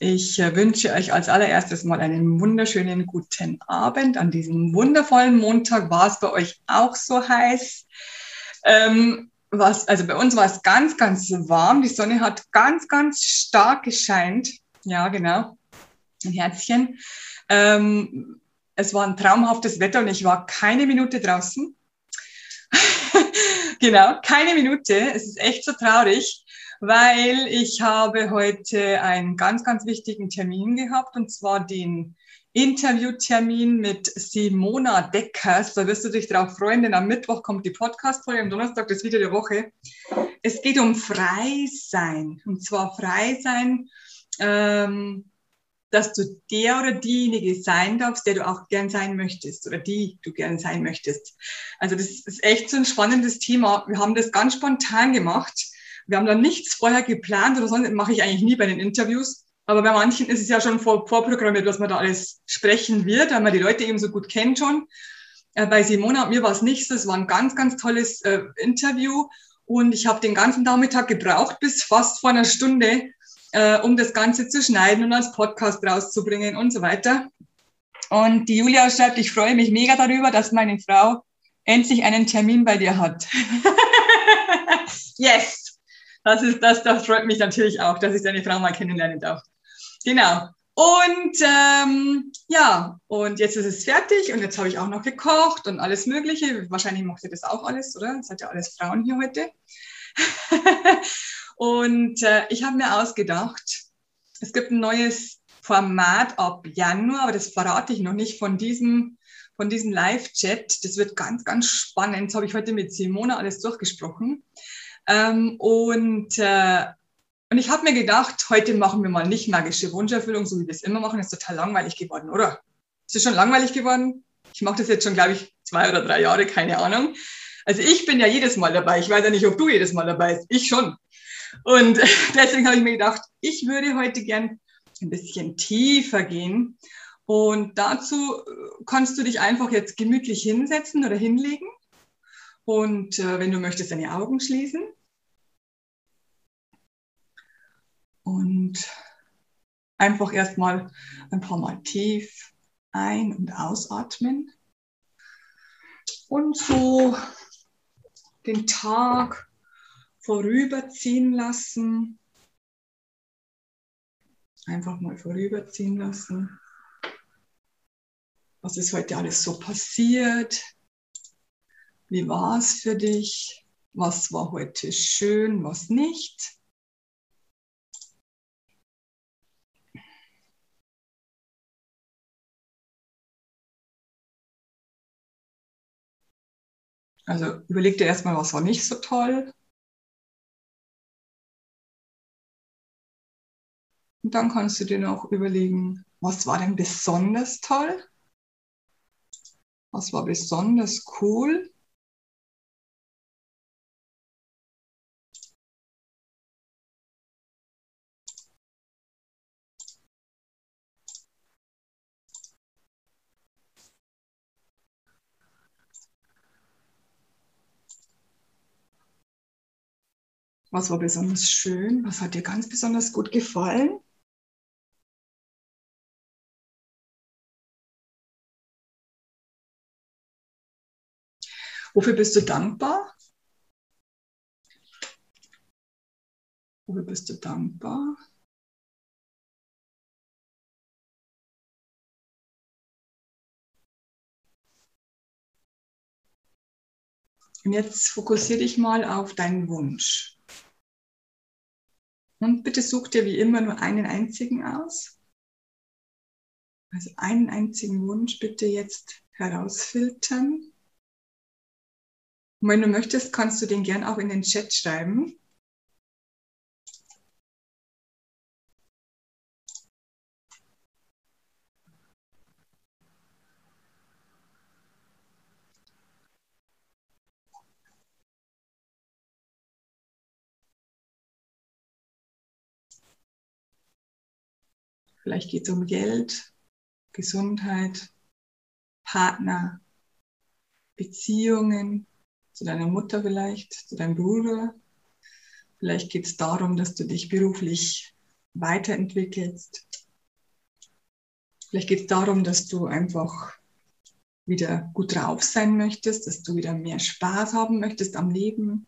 Ich äh, wünsche euch als allererstes mal einen wunderschönen guten Abend. An diesem wundervollen Montag war es bei euch auch so heiß. Ähm, was, also bei uns war es ganz, ganz warm. Die Sonne hat ganz, ganz stark gescheint. Ja, genau. Ein Herzchen. Ähm, es war ein traumhaftes Wetter und ich war keine Minute draußen. genau, keine Minute. Es ist echt so traurig weil ich habe heute einen ganz, ganz wichtigen Termin gehabt und zwar den Interviewtermin mit Simona Deckers. Da wirst du dich darauf freuen, denn am Mittwoch kommt die Podcast-Folge, am Donnerstag das Video der Woche. Es geht um Freisein. Und zwar Freisein, ähm, dass du der oder diejenige sein darfst, der du auch gern sein möchtest oder die du gern sein möchtest. Also das ist echt so ein spannendes Thema. Wir haben das ganz spontan gemacht. Wir haben da nichts vorher geplant oder sonst mache ich eigentlich nie bei den Interviews. Aber bei manchen ist es ja schon vor, vorprogrammiert, was man da alles sprechen wird, weil man die Leute eben so gut kennt schon. Äh, bei Simona und mir war es nicht so. Es war ein ganz, ganz tolles äh, Interview. Und ich habe den ganzen Nachmittag gebraucht, bis fast vor einer Stunde, äh, um das Ganze zu schneiden und als Podcast rauszubringen und so weiter. Und die Julia schreibt, ich freue mich mega darüber, dass meine Frau endlich einen Termin bei dir hat. yes! Das ist das, das freut mich natürlich auch, dass ich deine Frau mal kennenlernen darf. Genau. Und ähm, ja, und jetzt ist es fertig und jetzt habe ich auch noch gekocht und alles Mögliche. Wahrscheinlich macht ihr das auch alles, oder? Das seid ja alles Frauen hier heute. und äh, ich habe mir ausgedacht, es gibt ein neues Format ab Januar, aber das verrate ich noch nicht von diesem, von diesem Live-Chat. Das wird ganz, ganz spannend. Das habe ich heute mit Simona alles durchgesprochen. Ähm, und, äh, und ich habe mir gedacht, heute machen wir mal nicht magische Wunscherfüllung, so wie wir es immer machen. Ist total langweilig geworden, oder? Ist es schon langweilig geworden? Ich mache das jetzt schon, glaube ich, zwei oder drei Jahre, keine Ahnung. Also ich bin ja jedes Mal dabei. Ich weiß ja nicht, ob du jedes Mal dabei bist. Ich schon. Und deswegen habe ich mir gedacht, ich würde heute gern ein bisschen tiefer gehen. Und dazu kannst du dich einfach jetzt gemütlich hinsetzen oder hinlegen. Und äh, wenn du möchtest, deine Augen schließen. Und einfach erstmal ein paar Mal tief ein- und ausatmen. Und so den Tag vorüberziehen lassen. Einfach mal vorüberziehen lassen. Was ist heute alles so passiert? Wie war es für dich? Was war heute schön, was nicht? Also überleg dir erstmal, was war nicht so toll. Und dann kannst du dir noch überlegen, was war denn besonders toll? Was war besonders cool? Was war besonders schön? Was hat dir ganz besonders gut gefallen? Wofür bist du dankbar? Wofür bist du dankbar? Und jetzt fokussiere dich mal auf deinen Wunsch. Und bitte such dir wie immer nur einen einzigen aus. Also einen einzigen Wunsch bitte jetzt herausfiltern. Und wenn du möchtest, kannst du den gern auch in den Chat schreiben. Vielleicht geht es um Geld, Gesundheit, Partner, Beziehungen, zu deiner Mutter vielleicht, zu deinem Bruder. Vielleicht geht es darum, dass du dich beruflich weiterentwickelst. Vielleicht geht es darum, dass du einfach wieder gut drauf sein möchtest, dass du wieder mehr Spaß haben möchtest am Leben.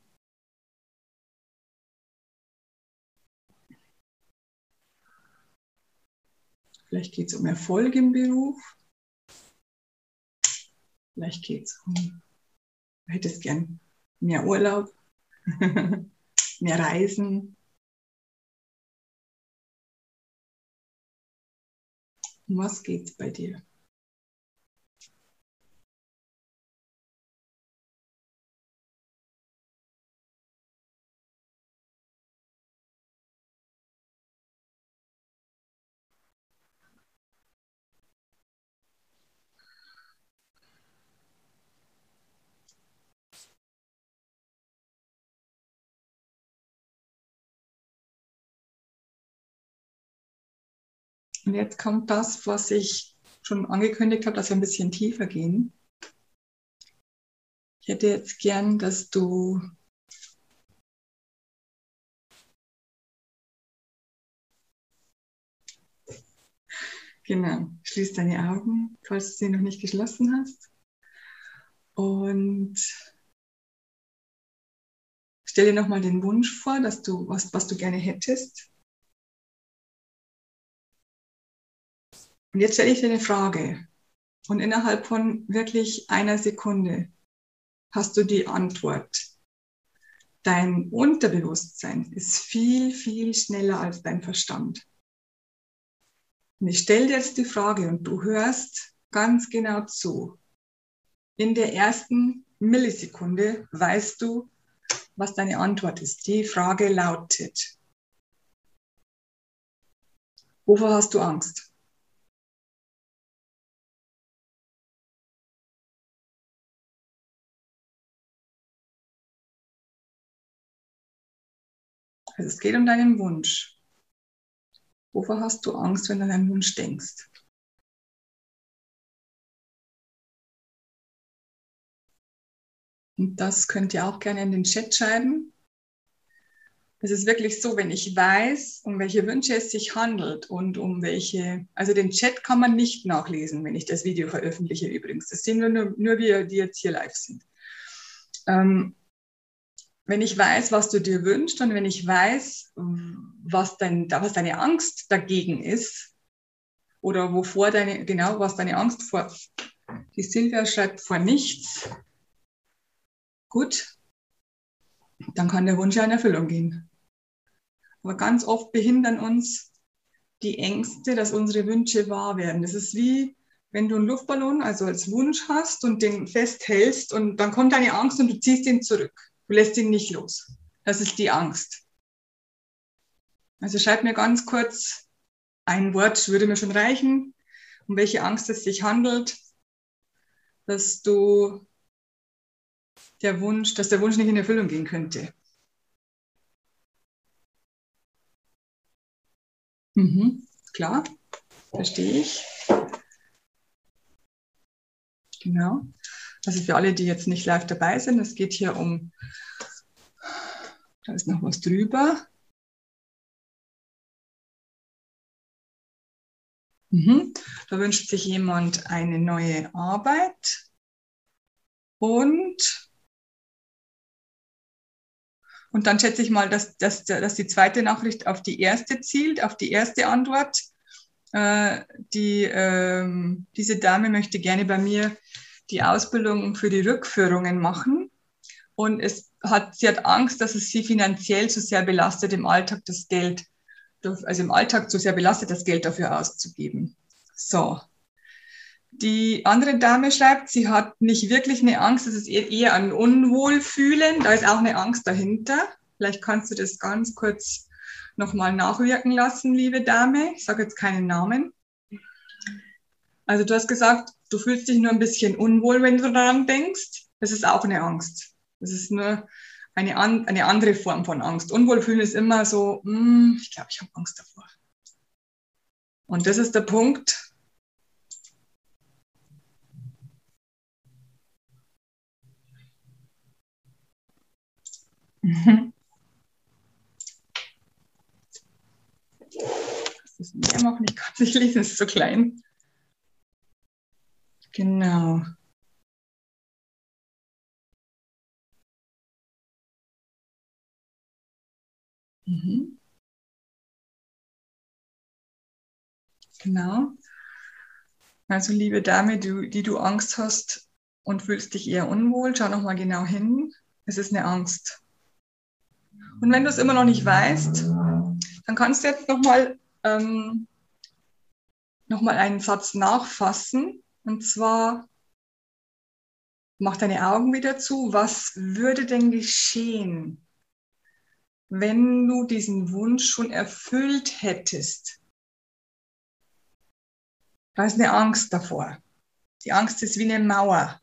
Vielleicht geht es um Erfolg im Beruf. Vielleicht geht es um, du hättest gern mehr Urlaub, mehr Reisen. Um was geht es bei dir? Und jetzt kommt das, was ich schon angekündigt habe, dass wir ein bisschen tiefer gehen. Ich hätte jetzt gern, dass du Genau, schließ deine Augen, falls du sie noch nicht geschlossen hast. Und stell dir nochmal den Wunsch vor, dass du, was, was du gerne hättest. Und jetzt stelle ich dir eine Frage. Und innerhalb von wirklich einer Sekunde hast du die Antwort. Dein Unterbewusstsein ist viel, viel schneller als dein Verstand. Und ich stelle dir jetzt die Frage und du hörst ganz genau zu. In der ersten Millisekunde weißt du, was deine Antwort ist. Die Frage lautet, wovor hast du Angst? Also es geht um deinen Wunsch. Wovor hast du Angst, wenn du an deinen Wunsch denkst? Und das könnt ihr auch gerne in den Chat schreiben. Es ist wirklich so, wenn ich weiß, um welche Wünsche es sich handelt und um welche, also den Chat kann man nicht nachlesen, wenn ich das Video veröffentliche übrigens. Das sehen nur, nur wir, die jetzt hier live sind. Ähm, wenn ich weiß, was du dir wünschst und wenn ich weiß, was, dein, was deine Angst dagegen ist oder wovor deine, genau, was deine Angst vor, die Silvia schreibt vor nichts, gut, dann kann der Wunsch ja in Erfüllung gehen. Aber ganz oft behindern uns die Ängste, dass unsere Wünsche wahr werden. Das ist wie, wenn du einen Luftballon, also als Wunsch hast und den festhältst und dann kommt deine Angst und du ziehst ihn zurück. Du lässt ihn nicht los. Das ist die Angst. Also schreib mir ganz kurz ein Wort, würde mir schon reichen, um welche Angst es sich handelt, dass du der Wunsch, dass der Wunsch nicht in Erfüllung gehen könnte. Mhm, klar, verstehe ich. Genau. Also für alle, die jetzt nicht live dabei sind, es geht hier um, da ist noch was drüber. Mhm. Da wünscht sich jemand eine neue Arbeit und und dann schätze ich mal, dass, dass, dass die zweite Nachricht auf die erste zielt, auf die erste Antwort. Äh, die, ähm, diese Dame möchte gerne bei mir die Ausbildung für die Rückführungen machen. Und es hat, sie hat Angst, dass es sie finanziell zu sehr belastet, im Alltag das Geld, also im Alltag zu sehr belastet, das Geld dafür auszugeben. So. Die andere Dame schreibt, sie hat nicht wirklich eine Angst, es ist eher ein Unwohlfühlen. Da ist auch eine Angst dahinter. Vielleicht kannst du das ganz kurz nochmal nachwirken lassen, liebe Dame. Ich sage jetzt keinen Namen. Also du hast gesagt, du fühlst dich nur ein bisschen unwohl, wenn du daran denkst. Das ist auch eine Angst. Das ist nur eine, an, eine andere Form von Angst. Unwohlfühlen ist immer so, mm, ich glaube, ich habe Angst davor. Und das ist der Punkt. Das ist mehr machen, ich kann es nicht lesen, es so klein. Genau. Mhm. Genau. Also liebe Dame, du, die du Angst hast und fühlst dich eher unwohl, schau nochmal genau hin. Es ist eine Angst. Und wenn du es immer noch nicht weißt, dann kannst du jetzt nochmal ähm, noch einen Satz nachfassen. Und zwar, mach deine Augen wieder zu. Was würde denn geschehen, wenn du diesen Wunsch schon erfüllt hättest? Da ist eine Angst davor. Die Angst ist wie eine Mauer.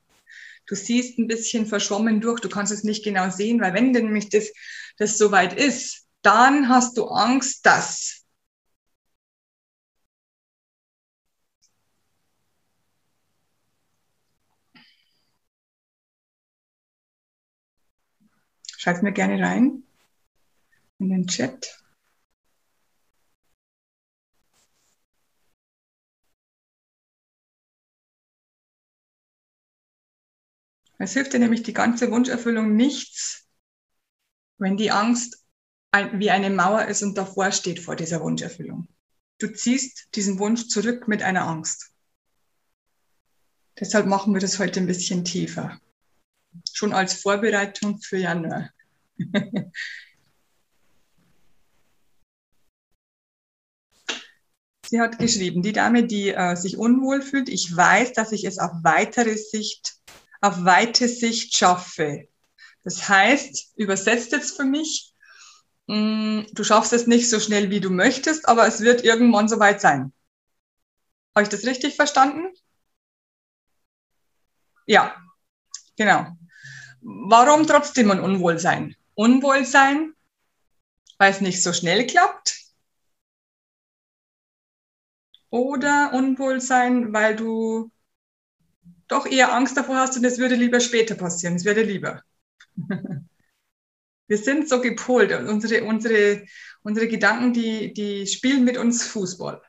Du siehst ein bisschen verschwommen durch, du kannst es nicht genau sehen, weil wenn nämlich das, das soweit ist, dann hast du Angst, dass. Schreib mir gerne rein in den Chat. Es hilft dir nämlich die ganze Wunscherfüllung nichts, wenn die Angst wie eine Mauer ist und davor steht vor dieser Wunscherfüllung. Du ziehst diesen Wunsch zurück mit einer Angst. Deshalb machen wir das heute ein bisschen tiefer. Schon als Vorbereitung für Januar. Sie hat geschrieben, die Dame, die äh, sich unwohl fühlt, ich weiß, dass ich es auf weitere Sicht auf weite Sicht schaffe. Das heißt, übersetzt jetzt für mich, mm, du schaffst es nicht so schnell, wie du möchtest, aber es wird irgendwann soweit sein. Habe ich das richtig verstanden? Ja, genau. Warum trotzdem ein Unwohlsein? Unwohlsein, weil es nicht so schnell klappt? Oder Unwohlsein, weil du doch eher Angst davor hast und es würde lieber später passieren, es würde lieber. Wir sind so gepolt und unsere, unsere, unsere Gedanken, die, die spielen mit uns Fußball.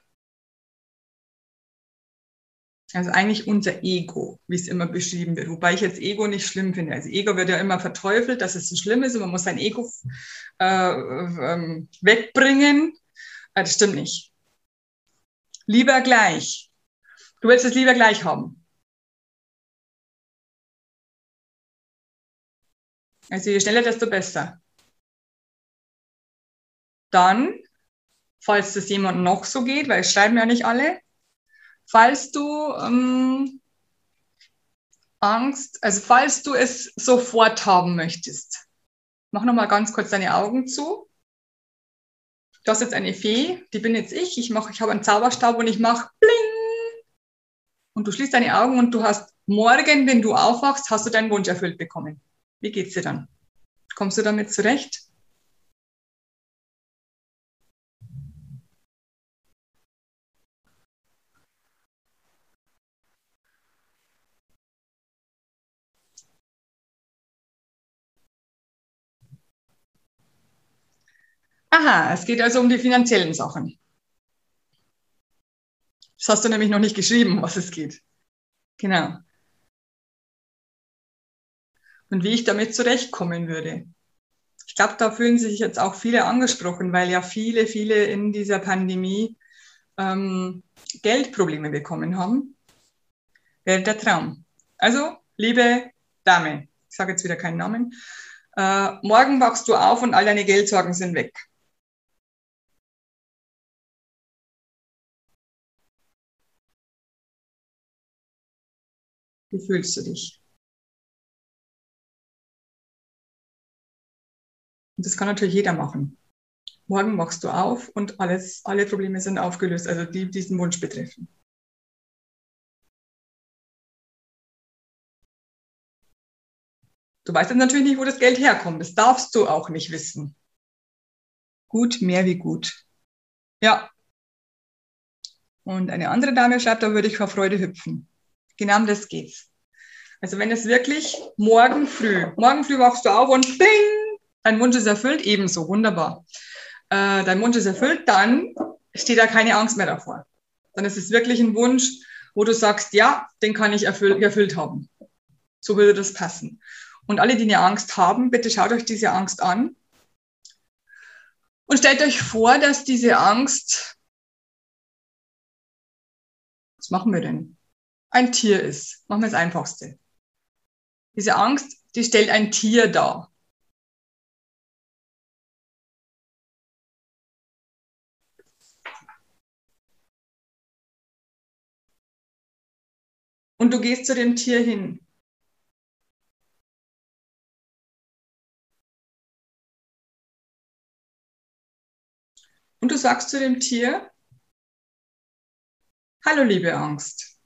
Also eigentlich unser Ego, wie es immer beschrieben wird. Wobei ich jetzt Ego nicht schlimm finde. Also Ego wird ja immer verteufelt, dass es so schlimm ist und man muss sein Ego äh, äh, wegbringen. Aber das stimmt nicht. Lieber gleich. Du willst es lieber gleich haben. Also je schneller, desto besser. Dann, falls das jemand noch so geht, weil es schreiben ja nicht alle, falls du ähm, Angst, also falls du es sofort haben möchtest, mach nochmal ganz kurz deine Augen zu. Du hast jetzt eine Fee, die bin jetzt ich. Ich, ich habe einen Zauberstab und ich mache bling. Und du schließt deine Augen und du hast morgen, wenn du aufwachst, hast du deinen Wunsch erfüllt bekommen. Wie geht's dir dann? Kommst du damit zurecht? Aha, es geht also um die finanziellen Sachen. Das hast du nämlich noch nicht geschrieben, was es geht. Genau und wie ich damit zurechtkommen würde. Ich glaube, da fühlen sich jetzt auch viele angesprochen, weil ja viele, viele in dieser Pandemie ähm, Geldprobleme bekommen haben. Wäre der Traum. Also, liebe Dame, ich sage jetzt wieder keinen Namen, äh, morgen wachst du auf und all deine Geldsorgen sind weg. Wie fühlst du dich? Und das kann natürlich jeder machen. Morgen machst du auf und alles, alle Probleme sind aufgelöst, also die diesen Wunsch betreffen. Du weißt natürlich nicht, wo das Geld herkommt. Das darfst du auch nicht wissen. Gut, mehr wie gut. Ja. Und eine andere Dame schreibt, da würde ich vor Freude hüpfen. Genau um das geht's. Also wenn es wirklich morgen früh, morgen früh wachst du auf und bing, dein Wunsch ist erfüllt, ebenso, wunderbar. Äh, dein Wunsch ist erfüllt, dann steht da keine Angst mehr davor. Dann ist es wirklich ein Wunsch, wo du sagst, ja, den kann ich erfüllt, erfüllt haben. So würde das passen. Und alle, die eine Angst haben, bitte schaut euch diese Angst an und stellt euch vor, dass diese Angst, was machen wir denn? Ein Tier ist. Machen wir das Einfachste. Diese Angst, die stellt ein Tier dar. Und du gehst zu dem Tier hin. Und du sagst zu dem Tier, hallo liebe Angst,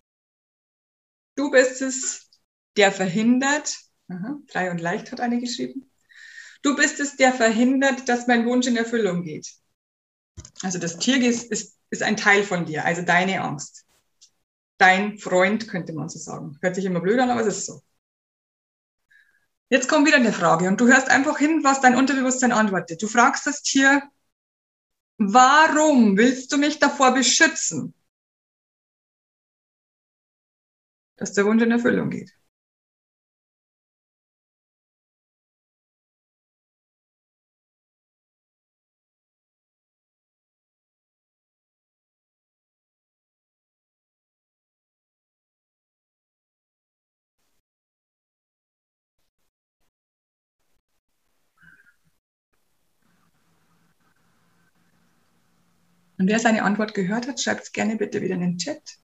du bist es, der verhindert, aha, frei und leicht hat eine geschrieben, du bist es, der verhindert, dass mein Wunsch in Erfüllung geht. Also das Tier ist, ist, ist ein Teil von dir, also deine Angst. Dein Freund, könnte man so sagen. Hört sich immer blöd an, aber es ist so. Jetzt kommt wieder eine Frage und du hörst einfach hin, was dein Unterbewusstsein antwortet. Du fragst das Tier, Warum willst du mich davor beschützen, dass der Wunsch in Erfüllung geht? Und wer seine Antwort gehört hat, schreibt es gerne bitte wieder in den Chat.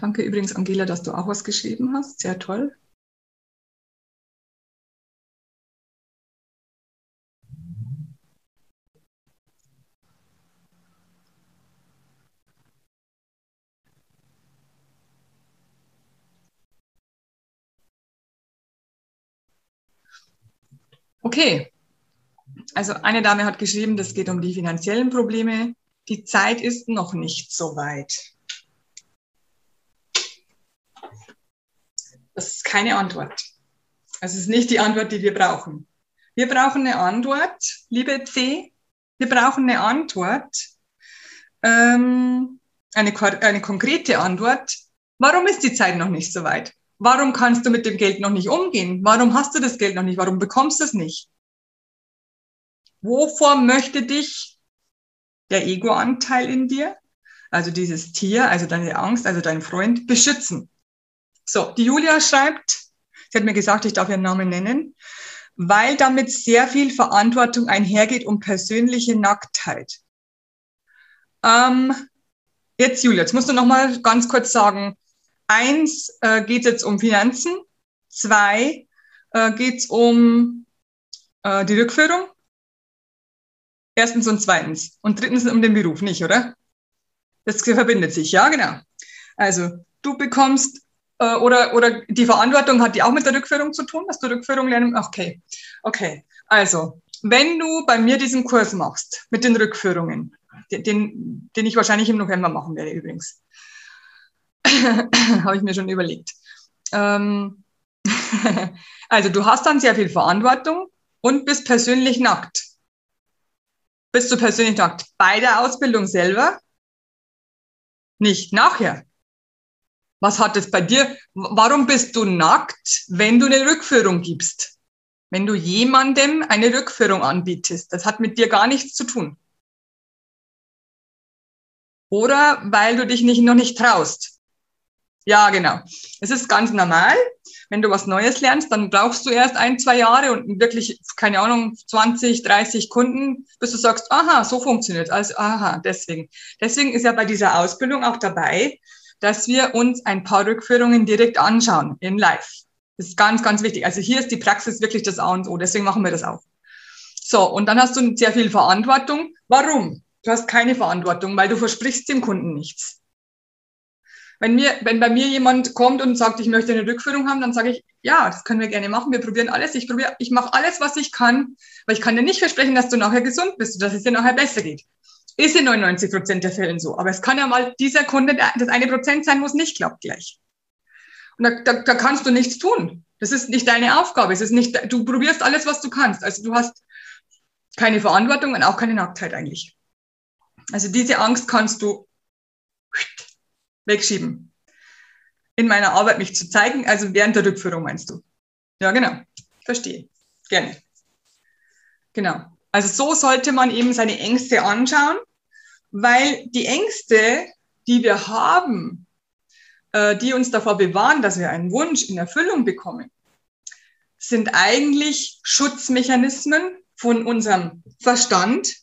Danke übrigens, Angela, dass du auch was geschrieben hast. Sehr toll. Okay. Also eine Dame hat geschrieben, das geht um die finanziellen Probleme. Die Zeit ist noch nicht so weit. Das ist keine Antwort. Das ist nicht die Antwort, die wir brauchen. Wir brauchen eine Antwort, liebe C. Wir brauchen eine Antwort, ähm, eine, eine konkrete Antwort. Warum ist die Zeit noch nicht so weit? Warum kannst du mit dem Geld noch nicht umgehen? Warum hast du das Geld noch nicht? Warum bekommst du es nicht? Wovor möchte dich der Ego-Anteil in dir, also dieses Tier, also deine Angst, also dein Freund, beschützen? So, die Julia schreibt, sie hat mir gesagt, ich darf ihren Namen nennen, weil damit sehr viel Verantwortung einhergeht um persönliche Nacktheit. Ähm, jetzt Julia, jetzt musst du noch mal ganz kurz sagen, Eins äh, geht jetzt um Finanzen, zwei äh, geht es um äh, die Rückführung. Erstens und zweitens. Und drittens um den Beruf, nicht, oder? Das verbindet sich, ja, genau. Also du bekommst äh, oder, oder die Verantwortung hat die auch mit der Rückführung zu tun, dass du Rückführung lernen. Okay, okay. Also, wenn du bei mir diesen Kurs machst mit den Rückführungen, den, den, den ich wahrscheinlich im November machen werde übrigens, habe ich mir schon überlegt. Ähm, also du hast dann sehr viel Verantwortung und bist persönlich nackt. Bist du persönlich nackt bei der Ausbildung selber? Nicht nachher. Was hat es bei dir? Warum bist du nackt, wenn du eine Rückführung gibst? Wenn du jemandem eine Rückführung anbietest, das hat mit dir gar nichts zu tun. Oder weil du dich nicht, noch nicht traust. Ja, genau. Es ist ganz normal. Wenn du was Neues lernst, dann brauchst du erst ein, zwei Jahre und wirklich, keine Ahnung, 20, 30 Kunden, bis du sagst, aha, so funktioniert Also, aha, deswegen. Deswegen ist ja bei dieser Ausbildung auch dabei, dass wir uns ein paar Rückführungen direkt anschauen in live. Das ist ganz, ganz wichtig. Also hier ist die Praxis wirklich das A und O. Deswegen machen wir das auch. So, und dann hast du sehr viel Verantwortung. Warum? Du hast keine Verantwortung, weil du versprichst dem Kunden nichts. Wenn, mir, wenn bei mir jemand kommt und sagt, ich möchte eine Rückführung haben, dann sage ich, ja, das können wir gerne machen. Wir probieren alles. Ich probiere, ich mache alles, was ich kann, weil ich kann dir nicht versprechen, dass du nachher gesund bist und dass es dir nachher besser geht. Ist in 99 Prozent der Fällen so. Aber es kann ja mal dieser Kunde das eine Prozent sein, wo es nicht klappt gleich. Und da, da, da kannst du nichts tun. Das ist nicht deine Aufgabe. Es ist nicht, du probierst alles, was du kannst. Also du hast keine Verantwortung und auch keine Nacktheit eigentlich. Also diese Angst kannst du wegschieben. In meiner Arbeit mich zu zeigen, also während der Rückführung meinst du. Ja, genau. Verstehe. Gerne. Genau. Also so sollte man eben seine Ängste anschauen, weil die Ängste, die wir haben, äh, die uns davor bewahren, dass wir einen Wunsch in Erfüllung bekommen, sind eigentlich Schutzmechanismen von unserem Verstand,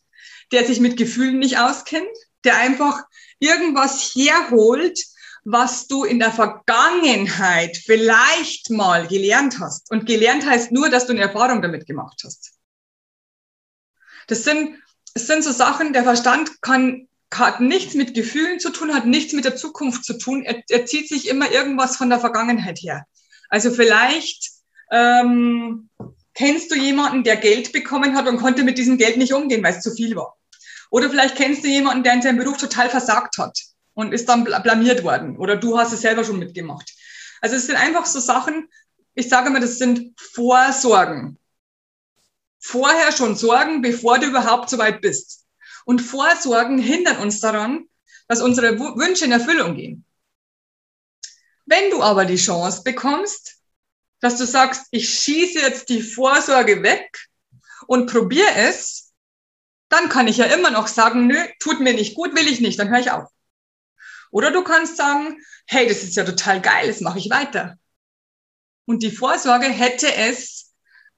der sich mit Gefühlen nicht auskennt, der einfach irgendwas herholt, was du in der Vergangenheit vielleicht mal gelernt hast. Und gelernt heißt nur, dass du eine Erfahrung damit gemacht hast. Das sind, das sind so Sachen, der Verstand kann, hat nichts mit Gefühlen zu tun, hat nichts mit der Zukunft zu tun. Er, er zieht sich immer irgendwas von der Vergangenheit her. Also vielleicht ähm, kennst du jemanden, der Geld bekommen hat und konnte mit diesem Geld nicht umgehen, weil es zu viel war. Oder vielleicht kennst du jemanden, der in seinem Beruf total versagt hat und ist dann blamiert worden. Oder du hast es selber schon mitgemacht. Also es sind einfach so Sachen, ich sage mal, das sind Vorsorgen. Vorher schon sorgen, bevor du überhaupt so weit bist. Und Vorsorgen hindern uns daran, dass unsere Wünsche in Erfüllung gehen. Wenn du aber die Chance bekommst, dass du sagst, ich schieße jetzt die Vorsorge weg und probiere es, dann kann ich ja immer noch sagen, nö, tut mir nicht gut, will ich nicht, dann höre ich auf. Oder du kannst sagen, hey, das ist ja total geil, das mache ich weiter. Und die Vorsorge hätte es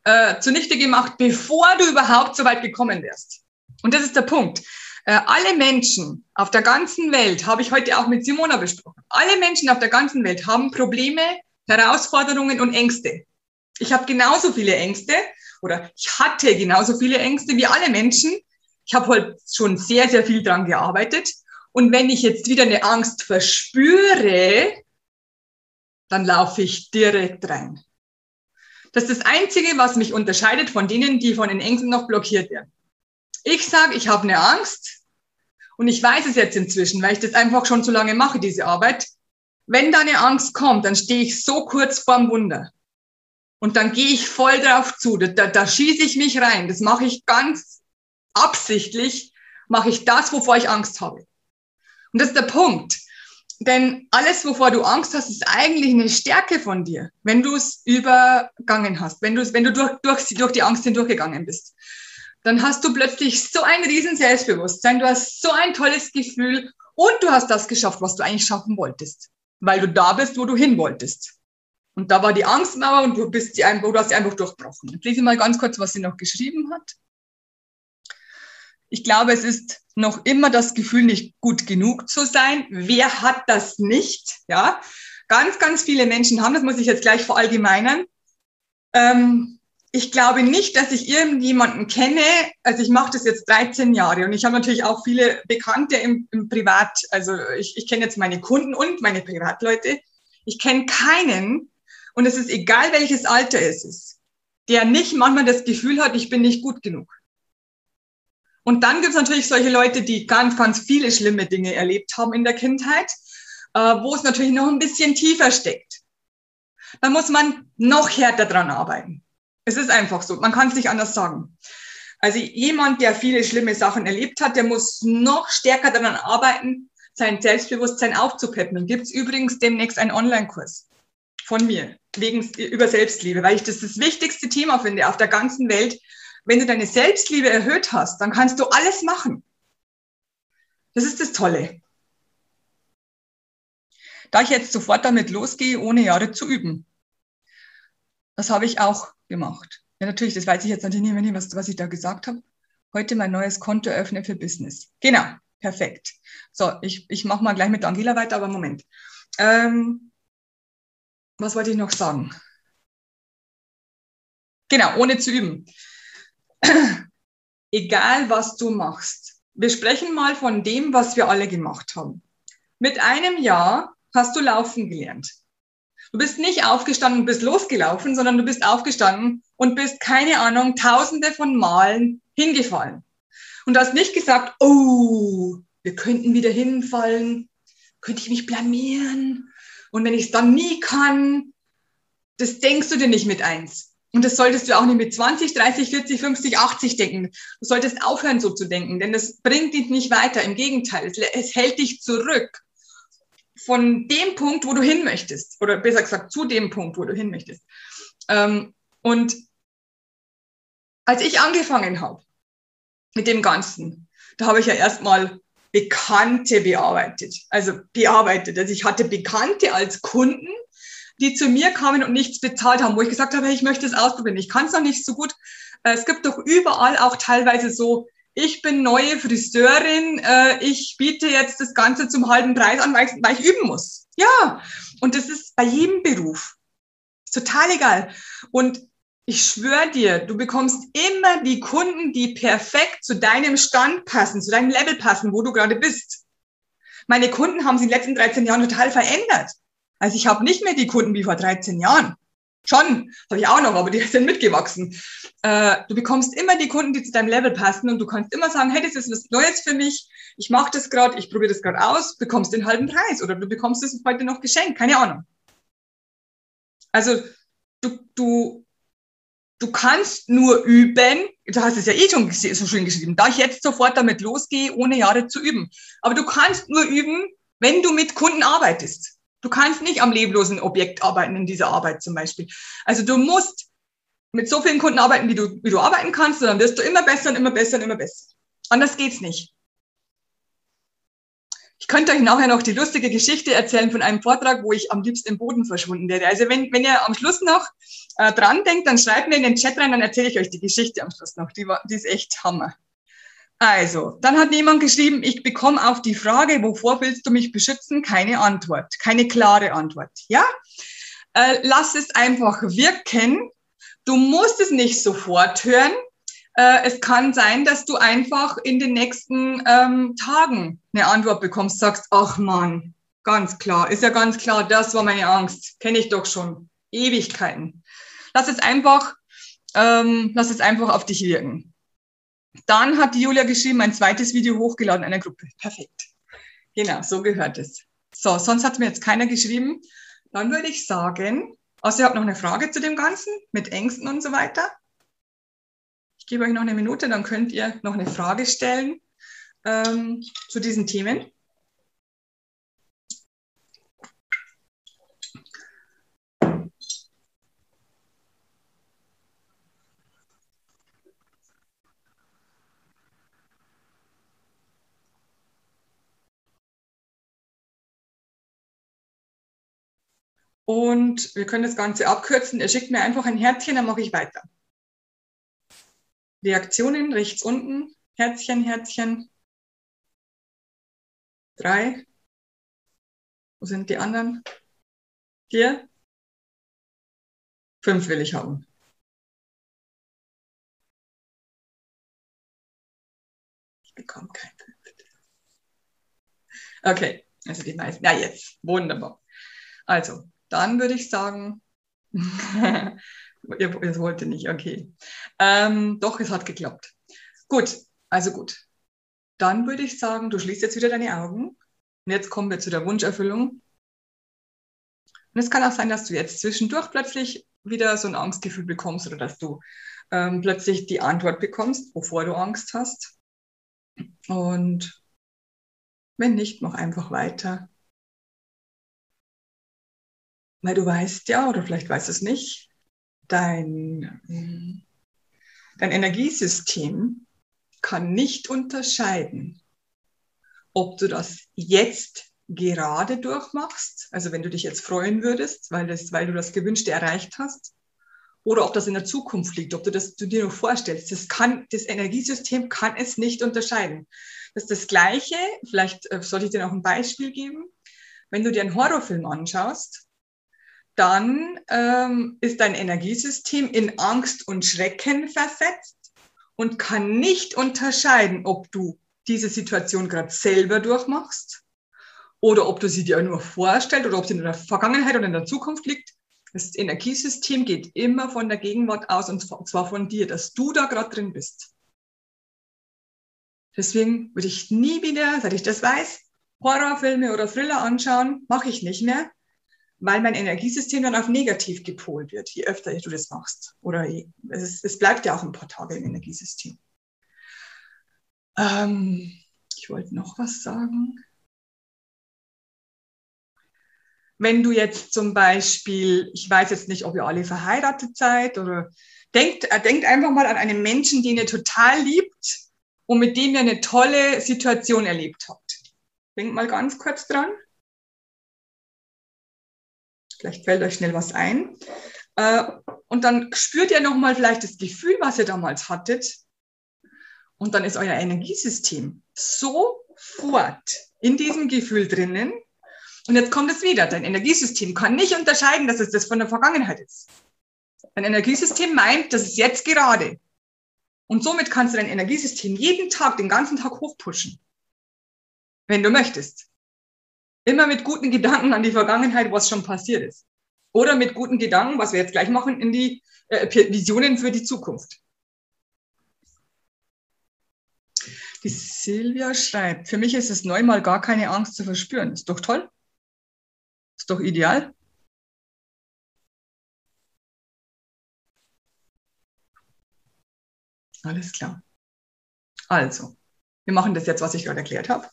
äh, zunichte gemacht, bevor du überhaupt so weit gekommen wärst. Und das ist der Punkt. Äh, alle Menschen auf der ganzen Welt, habe ich heute auch mit Simona besprochen, alle Menschen auf der ganzen Welt haben Probleme, Herausforderungen und Ängste. Ich habe genauso viele Ängste oder ich hatte genauso viele Ängste wie alle Menschen. Ich habe halt schon sehr, sehr viel dran gearbeitet. Und wenn ich jetzt wieder eine Angst verspüre, dann laufe ich direkt rein. Das ist das Einzige, was mich unterscheidet von denen, die von den Ängsten noch blockiert werden. Ich sage, ich habe eine Angst und ich weiß es jetzt inzwischen, weil ich das einfach schon so lange mache, diese Arbeit. Wenn da eine Angst kommt, dann stehe ich so kurz vorm Wunder. Und dann gehe ich voll drauf zu. Da, da, da schieße ich mich rein. Das mache ich ganz absichtlich, mache ich das, wovor ich Angst habe. Und das ist der Punkt. Denn alles, wovor du Angst hast, ist eigentlich eine Stärke von dir, wenn du es übergangen hast, wenn du, wenn du durch, durch, durch die Angst hindurchgegangen bist. Dann hast du plötzlich so ein riesen Selbstbewusstsein, du hast so ein tolles Gefühl und du hast das geschafft, was du eigentlich schaffen wolltest weil du da bist, wo du hin wolltest. Und da war die Angstmauer und du bist die, du hast sie einfach durchbrochen. Jetzt lese ich mal ganz kurz, was sie noch geschrieben hat. Ich glaube, es ist noch immer das Gefühl, nicht gut genug zu sein. Wer hat das nicht? Ja, ganz, ganz viele Menschen haben das, muss ich jetzt gleich verallgemeinern. Ähm, ich glaube nicht, dass ich irgendjemanden kenne, also ich mache das jetzt 13 Jahre und ich habe natürlich auch viele Bekannte im, im Privat, also ich, ich kenne jetzt meine Kunden und meine Privatleute. Ich kenne keinen, und es ist egal, welches Alter es ist, der nicht manchmal das Gefühl hat, ich bin nicht gut genug. Und dann gibt es natürlich solche Leute, die ganz, ganz viele schlimme Dinge erlebt haben in der Kindheit, äh, wo es natürlich noch ein bisschen tiefer steckt. Da muss man noch härter dran arbeiten. Es ist einfach so. Man kann es nicht anders sagen. Also jemand, der viele schlimme Sachen erlebt hat, der muss noch stärker daran arbeiten, sein Selbstbewusstsein aufzupeppen. Gibt es übrigens demnächst einen Online-Kurs von mir wegen über Selbstliebe, weil ich das das wichtigste Thema finde auf der ganzen Welt. Wenn du deine Selbstliebe erhöht hast, dann kannst du alles machen. Das ist das Tolle. Da ich jetzt sofort damit losgehe, ohne Jahre zu üben. Das habe ich auch gemacht. Ja, natürlich, das weiß ich jetzt natürlich nicht mehr, was, was ich da gesagt habe. Heute mein neues Konto öffnen für Business. Genau, perfekt. So, ich, ich mache mal gleich mit Angela weiter, aber Moment. Ähm, was wollte ich noch sagen? Genau, ohne zu üben. Egal, was du machst. Wir sprechen mal von dem, was wir alle gemacht haben. Mit einem Jahr hast du laufen gelernt. Du bist nicht aufgestanden und bist losgelaufen, sondern du bist aufgestanden und bist, keine Ahnung, tausende von Malen hingefallen. Und hast nicht gesagt, oh, wir könnten wieder hinfallen, könnte ich mich blamieren Und wenn ich es dann nie kann, das denkst du dir nicht mit eins. Und das solltest du auch nicht mit 20, 30, 40, 50, 80 denken. Du solltest aufhören, so zu denken, denn das bringt dich nicht weiter. Im Gegenteil, es, hält dich zurück von dem Punkt, wo du hin möchtest. Oder besser gesagt, zu dem Punkt, wo du hin möchtest. Ähm, und als ich angefangen habe mit dem Ganzen, da habe ich ja erstmal Bekannte bearbeitet. Also bearbeitet. Also ich hatte Bekannte als Kunden, die zu mir kamen und nichts bezahlt haben, wo ich gesagt habe, ich möchte es ausprobieren. Ich kann es noch nicht so gut. Äh, es gibt doch überall auch teilweise so, ich bin neue Friseurin, äh, ich biete jetzt das Ganze zum halben Preis an, weil ich, weil ich üben muss. Ja, und das ist bei jedem Beruf. Total egal. Und ich schwöre dir, du bekommst immer die Kunden, die perfekt zu deinem Stand passen, zu deinem Level passen, wo du gerade bist. Meine Kunden haben sich in den letzten 13 Jahren total verändert. Also ich habe nicht mehr die Kunden wie vor 13 Jahren. Schon, habe ich auch noch, aber die sind mitgewachsen. Äh, du bekommst immer die Kunden, die zu deinem Level passen und du kannst immer sagen, hey, das ist was Neues für mich, ich mache das gerade, ich probiere das gerade aus, bekommst den halben Preis oder du bekommst es heute noch geschenkt, keine Ahnung. Also du, du, du kannst nur üben, du hast es ja eh schon so schön geschrieben, da ich jetzt sofort damit losgehe, ohne Jahre zu üben. Aber du kannst nur üben, wenn du mit Kunden arbeitest. Du kannst nicht am leblosen Objekt arbeiten in dieser Arbeit zum Beispiel. Also du musst mit so vielen Kunden arbeiten, wie du, wie du arbeiten kannst, und dann wirst du immer besser und immer besser und immer besser. Anders geht's nicht. Ich könnte euch nachher noch die lustige Geschichte erzählen von einem Vortrag, wo ich am liebsten im Boden verschwunden wäre. Also wenn, wenn ihr am Schluss noch äh, dran denkt, dann schreibt mir in den Chat rein, dann erzähle ich euch die Geschichte am Schluss noch. Die, war, die ist echt Hammer. Also, dann hat jemand geschrieben, ich bekomme auf die Frage, wovor willst du mich beschützen, keine Antwort, keine klare Antwort. Ja, äh, lass es einfach wirken. Du musst es nicht sofort hören. Äh, es kann sein, dass du einfach in den nächsten ähm, Tagen eine Antwort bekommst, sagst, ach man, ganz klar, ist ja ganz klar, das war meine Angst, kenne ich doch schon, Ewigkeiten. Lass es einfach, ähm, lass es einfach auf dich wirken. Dann hat die Julia geschrieben, ein zweites Video hochgeladen in einer Gruppe. Perfekt. Genau, so gehört es. So, sonst hat mir jetzt keiner geschrieben. Dann würde ich sagen, also ihr habt noch eine Frage zu dem Ganzen mit Ängsten und so weiter. Ich gebe euch noch eine Minute, dann könnt ihr noch eine Frage stellen ähm, zu diesen Themen. Und wir können das Ganze abkürzen. Er schickt mir einfach ein Herzchen, dann mache ich weiter. Reaktionen rechts unten. Herzchen, Herzchen. Drei. Wo sind die anderen? Vier. Fünf will ich haben. Ich bekomme kein Fünf. Okay, also die meisten. Ja, jetzt. Wunderbar. Also, dann würde ich sagen, ihr, ihr wollte nicht, okay. Ähm, doch, es hat geklappt. Gut, also gut. Dann würde ich sagen, du schließt jetzt wieder deine Augen. Und jetzt kommen wir zu der Wunscherfüllung. Und es kann auch sein, dass du jetzt zwischendurch plötzlich wieder so ein Angstgefühl bekommst oder dass du ähm, plötzlich die Antwort bekommst, wovor du Angst hast. Und wenn nicht, mach einfach weiter. Weil du weißt ja, oder vielleicht weißt es nicht, dein, dein Energiesystem kann nicht unterscheiden, ob du das jetzt gerade durchmachst, also wenn du dich jetzt freuen würdest, weil, das, weil du das Gewünschte erreicht hast, oder ob das in der Zukunft liegt, ob du das du dir nur vorstellst. Das, kann, das Energiesystem kann es nicht unterscheiden. Das ist das Gleiche, vielleicht äh, sollte ich dir noch ein Beispiel geben. Wenn du dir einen Horrorfilm anschaust, dann ähm, ist dein Energiesystem in Angst und Schrecken versetzt und kann nicht unterscheiden, ob du diese Situation gerade selber durchmachst oder ob du sie dir nur vorstellst oder ob sie in der Vergangenheit oder in der Zukunft liegt. Das Energiesystem geht immer von der Gegenwart aus und zwar von dir, dass du da gerade drin bist. Deswegen würde ich nie wieder, seit ich das weiß, Horrorfilme oder Thriller anschauen, mache ich nicht mehr, weil mein Energiesystem dann auf negativ gepolt wird, je öfter du das machst. Oder je, es, es, bleibt ja auch ein paar Tage im Energiesystem. Ähm, ich wollte noch was sagen. Wenn du jetzt zum Beispiel, ich weiß jetzt nicht, ob ihr alle verheiratet seid oder denkt, äh, denkt einfach mal an einen Menschen, den ihr total liebt und mit dem ihr eine tolle Situation erlebt habt. Denkt mal ganz kurz dran. Vielleicht fällt euch schnell was ein. Äh, und dann spürt ihr nochmal vielleicht das Gefühl, was ihr damals hattet. Und dann ist euer Energiesystem sofort in diesem Gefühl drinnen. Und jetzt kommt es wieder. Dein Energiesystem kann nicht unterscheiden, dass es das von der Vergangenheit ist. Dein Energiesystem meint, das ist jetzt gerade. Und somit kannst du dein Energiesystem jeden Tag, den ganzen Tag hochpushen. Wenn du möchtest. Immer mit guten Gedanken an die Vergangenheit, was schon passiert ist. Oder mit guten Gedanken, was wir jetzt gleich machen, in die äh, Visionen für die Zukunft. Die Silvia schreibt, für mich ist es neu, mal gar keine Angst zu verspüren. Ist doch toll. Ist doch ideal. Alles klar. Also, wir machen das jetzt, was ich gerade erklärt habe.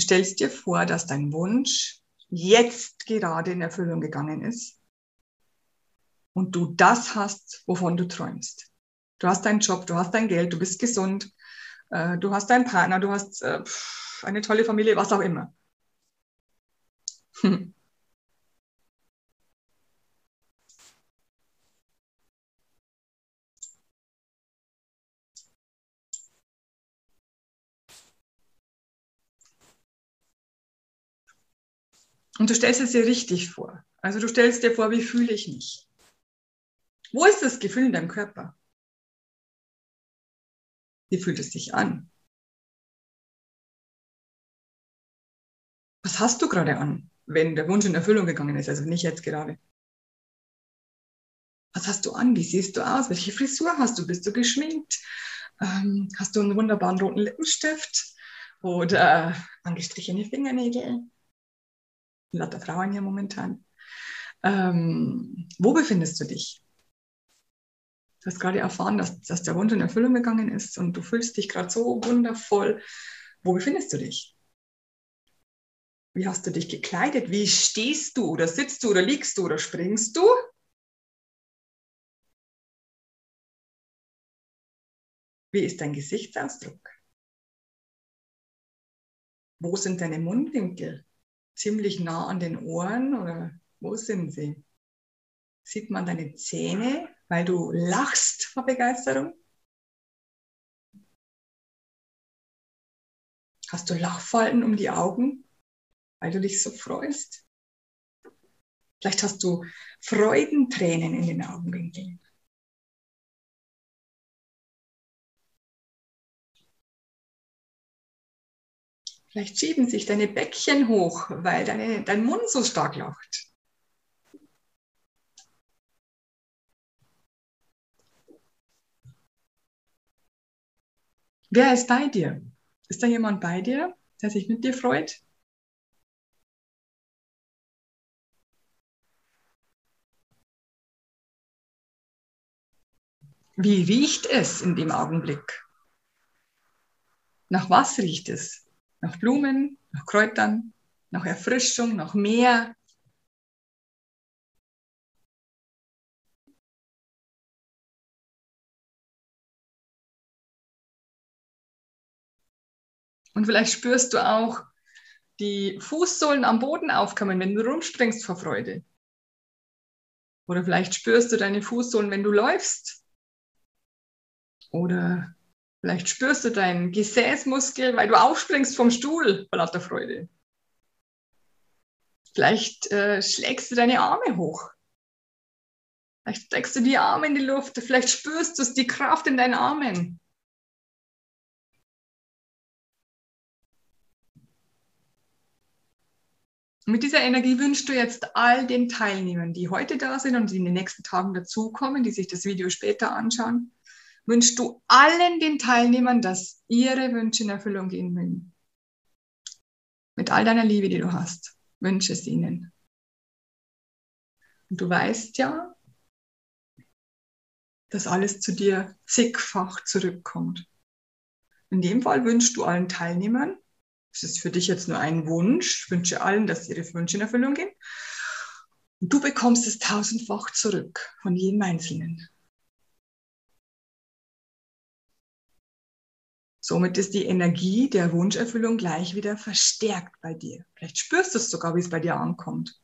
Du stellst dir vor, dass dein Wunsch jetzt gerade in Erfüllung gegangen ist und du das hast, wovon du träumst. Du hast deinen Job, du hast dein Geld, du bist gesund, äh, du hast deinen Partner, du hast äh, eine tolle Familie, was auch immer. Und du stellst es dir richtig vor. Also du stellst dir vor, wie fühle ich mich? Wo ist das Gefühl in deinem Körper? Wie fühlt es sich an? Was hast du gerade an, wenn der Wunsch in Erfüllung gegangen ist? Also nicht jetzt gerade. Was hast du an? Wie siehst du aus? Welche Frisur hast du? Bist du geschminkt? Ähm, hast du einen wunderbaren roten Lippenstift? Oder angestrichene Fingernägel? Lauter Frauen hier momentan. Ähm, wo befindest du dich? Du hast gerade erfahren, dass, dass der Wunsch in Erfüllung gegangen ist und du fühlst dich gerade so wundervoll. Wo befindest du dich? Wie hast du dich gekleidet? Wie stehst du oder sitzt du oder liegst du oder springst du? Wie ist dein Gesichtsausdruck? Wo sind deine Mundwinkel? Ziemlich nah an den Ohren oder wo sind sie? Sieht man deine Zähne, weil du lachst vor Begeisterung? Hast du Lachfalten um die Augen, weil du dich so freust? Vielleicht hast du Freudentränen in den Augenwinkeln. Vielleicht schieben sich deine Bäckchen hoch, weil deine, dein Mund so stark lacht. Wer ist bei dir? Ist da jemand bei dir, der sich mit dir freut? Wie riecht es in dem Augenblick? Nach was riecht es? Nach Blumen, nach Kräutern, nach Erfrischung, nach Meer. Und vielleicht spürst du auch die Fußsohlen am Boden aufkommen, wenn du rumspringst vor Freude. Oder vielleicht spürst du deine Fußsohlen, wenn du läufst. Oder Vielleicht spürst du deinen Gesäßmuskel, weil du aufspringst vom Stuhl vor lauter Freude. Vielleicht äh, schlägst du deine Arme hoch. Vielleicht steckst du die Arme in die Luft. Vielleicht spürst du die Kraft in deinen Armen. Mit dieser Energie wünschst du jetzt all den Teilnehmern, die heute da sind und die in den nächsten Tagen dazukommen, die sich das Video später anschauen, wünschst du allen den Teilnehmern, dass ihre Wünsche in Erfüllung gehen mögen. Mit all deiner Liebe, die du hast, wünsche es ihnen. Und du weißt ja, dass alles zu dir zigfach zurückkommt. In dem Fall wünschst du allen Teilnehmern, es ist für dich jetzt nur ein Wunsch, ich wünsche allen, dass ihre Wünsche in Erfüllung gehen. Und du bekommst es tausendfach zurück von jedem Einzelnen. Somit ist die Energie der Wunscherfüllung gleich wieder verstärkt bei dir. Vielleicht spürst du es sogar, wie es bei dir ankommt.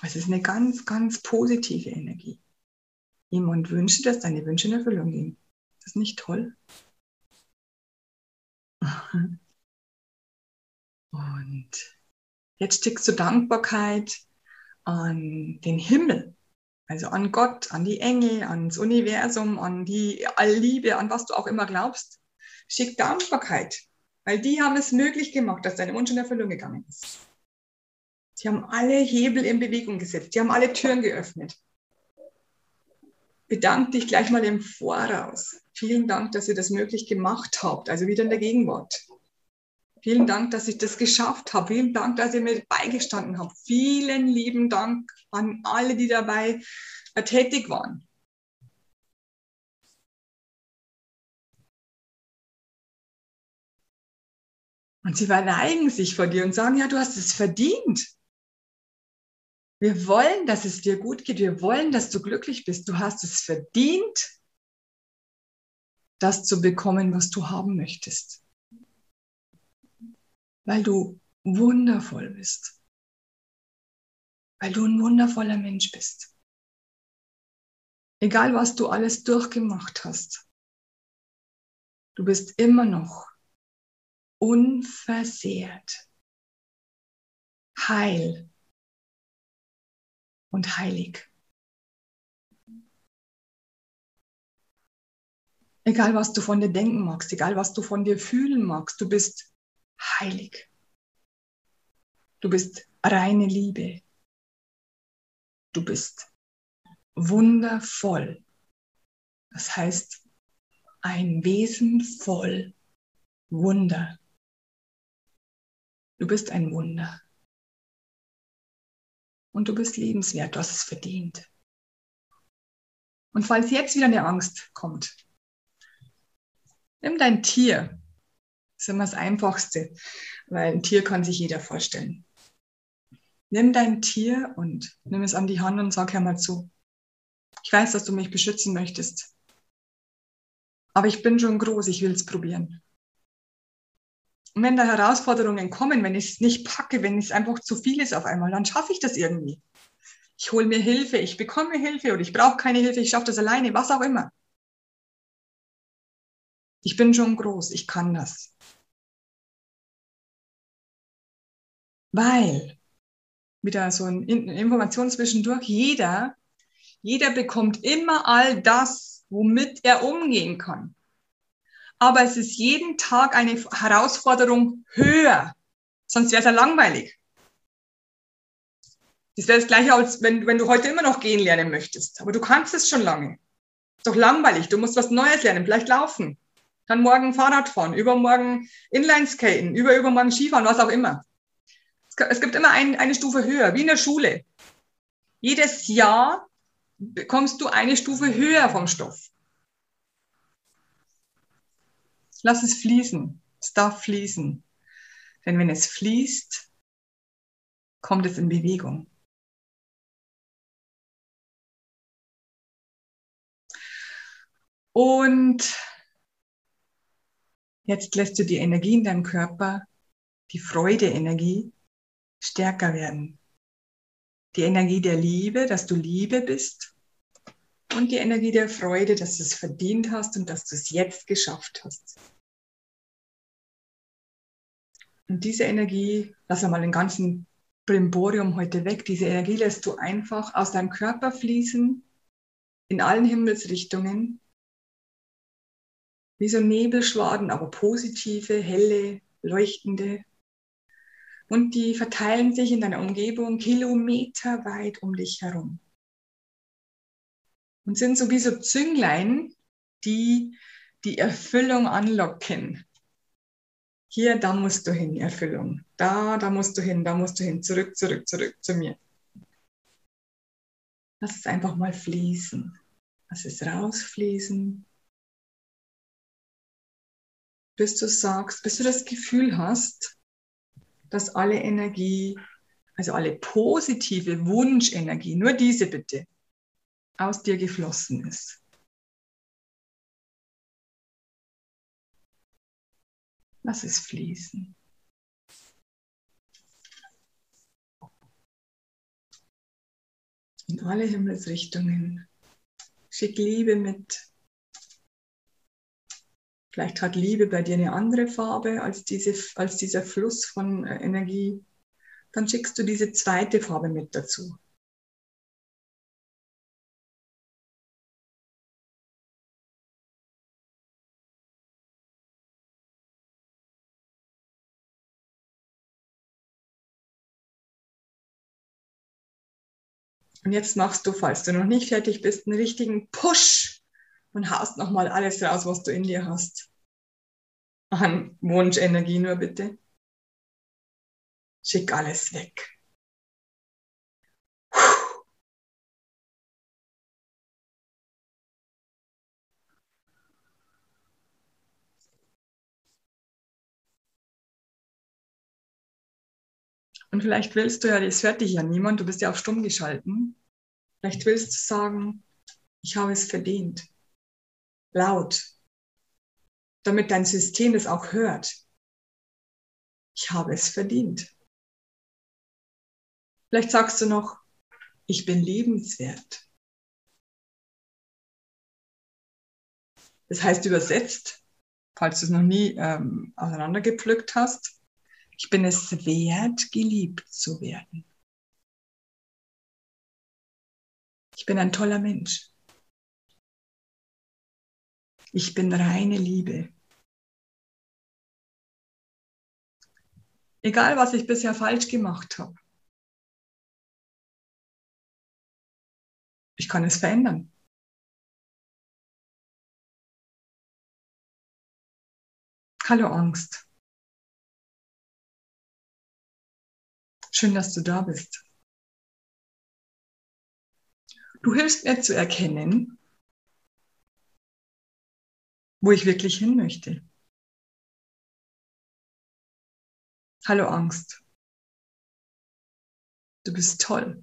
Es ist eine ganz, ganz positive Energie. Jemand wünscht, dass deine Wünsche in Erfüllung gehen. Ist das nicht toll? Und jetzt schickst du Dankbarkeit an den Himmel, also an Gott, an die Engel, ans Universum, an die Allliebe, an was du auch immer glaubst. Schick Dankbarkeit, weil die haben es möglich gemacht, dass dein Wunsch in Erfüllung gegangen ist. Sie haben alle Hebel in Bewegung gesetzt, die haben alle Türen geöffnet. Bedank dich gleich mal im Voraus. Vielen Dank, dass ihr das möglich gemacht habt, also wieder in der Gegenwart. Vielen Dank, dass ich das geschafft habe. Vielen Dank, dass ihr mir beigestanden habt. Vielen lieben Dank an alle, die dabei äh, tätig waren. Und sie verneigen sich vor dir und sagen, ja, du hast es verdient. Wir wollen, dass es dir gut geht. Wir wollen, dass du glücklich bist. Du hast es verdient, das zu bekommen, was du haben möchtest weil du wundervoll bist, weil du ein wundervoller Mensch bist. Egal, was du alles durchgemacht hast, du bist immer noch unversehrt, heil und heilig. Egal, was du von dir denken magst, egal, was du von dir fühlen magst, du bist heilig. Du bist reine Liebe. Du bist wundervoll. Das heißt, ein Wesen voll Wunder. Du bist ein Wunder. Und du bist liebenswert, du hast es verdient. Und falls jetzt wieder eine Angst kommt, nimm dein Tier, das ist immer das Einfachste, weil ein Tier kann sich jeder vorstellen. Nimm dein Tier und nimm es an die Hand und sag, hör mal zu. Ich weiß, dass du mich beschützen möchtest. Aber ich bin schon groß, ich will es probieren. Und wenn da Herausforderungen kommen, wenn ich es nicht packe, wenn es einfach zu viel ist auf einmal, dann schaffe ich das irgendwie. Ich hole mir Hilfe, ich bekomme Hilfe oder ich brauche keine Hilfe, ich schaffe das alleine, was auch immer. Ich bin schon groß, ich kann das. Weil, wieder so eine Information zwischendurch, jeder, jeder bekommt immer all das, womit er umgehen kann. Aber es ist jeden Tag eine Herausforderung höher. Sonst wäre es ja langweilig. Das wäre das gleiche, als wenn, wenn du heute immer noch gehen lernen möchtest. Aber du kannst es schon lange. Ist doch langweilig. Du musst was Neues lernen, vielleicht laufen dann morgen Fahrrad fahren, übermorgen Inlineskaten, übermorgen Skifahren, was auch immer. Es gibt immer ein, eine Stufe höher, wie in der Schule. Jedes Jahr bekommst du eine Stufe höher vom Stoff. Lass es fließen. Es darf fließen. Denn wenn es fließt, kommt es in Bewegung. Und Jetzt lässt du die Energie in deinem Körper, die Freude-Energie, stärker werden. Die Energie der Liebe, dass du Liebe bist. Und die Energie der Freude, dass du es verdient hast und dass du es jetzt geschafft hast. Und diese Energie, lass einmal den ganzen Brimborium heute weg, diese Energie lässt du einfach aus deinem Körper fließen, in allen Himmelsrichtungen wie so Nebelschwaden, aber positive, helle, leuchtende. Und die verteilen sich in deiner Umgebung kilometerweit um dich herum. Und sind so wie so Zünglein, die die Erfüllung anlocken. Hier, da musst du hin, Erfüllung. Da, da musst du hin, da musst du hin. Zurück, zurück, zurück zu mir. Lass es einfach mal fließen. Lass es rausfließen. Bis du sagst, bis du das Gefühl hast, dass alle Energie, also alle positive Wunschenergie, nur diese bitte, aus dir geflossen ist. Lass es fließen. In alle Himmelsrichtungen. Schick Liebe mit. Vielleicht hat Liebe bei dir eine andere Farbe als, diese, als dieser Fluss von äh, Energie. Dann schickst du diese zweite Farbe mit dazu. Und jetzt machst du, falls du noch nicht fertig bist, einen richtigen Push und haust nochmal alles raus, was du in dir hast. An Wunschenergie nur bitte. Schick alles weg. Und vielleicht willst du ja, das hört dich ja niemand, du bist ja auf stumm geschalten. Vielleicht willst du sagen, ich habe es verdient. Laut. Damit dein System es auch hört. Ich habe es verdient. Vielleicht sagst du noch, ich bin liebenswert. Das heißt übersetzt, falls du es noch nie ähm, auseinandergepflückt hast, ich bin es wert, geliebt zu werden. Ich bin ein toller Mensch. Ich bin reine Liebe. Egal, was ich bisher falsch gemacht habe. Ich kann es verändern. Hallo Angst. Schön, dass du da bist. Du hilfst mir zu erkennen, wo ich wirklich hin möchte. Hallo Angst. Du bist toll.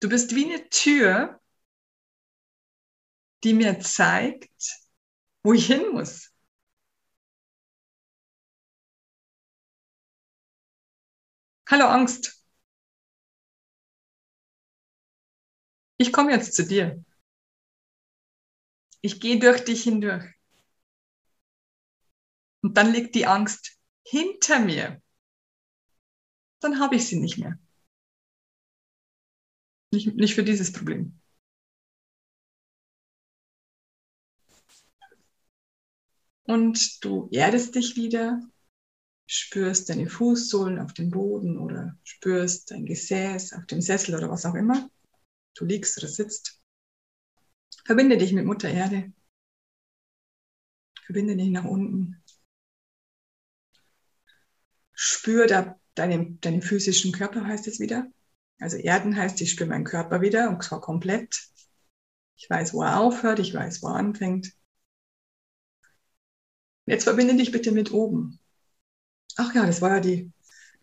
Du bist wie eine Tür, die mir zeigt, wo ich hin muss. Hallo Angst. Ich komme jetzt zu dir. Ich gehe durch dich hindurch. Und dann liegt die Angst hinter mir. Dann habe ich sie nicht mehr. Nicht, nicht für dieses Problem. Und du erdest dich wieder spürst deine Fußsohlen auf dem Boden oder spürst dein Gesäß auf dem Sessel oder was auch immer. Du liegst oder sitzt. Verbinde dich mit Mutter Erde. Verbinde dich nach unten. Spür da deinen, deinen physischen Körper, heißt es wieder. Also Erden heißt, ich spüre meinen Körper wieder und zwar komplett. Ich weiß, wo er aufhört, ich weiß, wo er anfängt. Jetzt verbinde dich bitte mit oben. Ach ja, das war ja die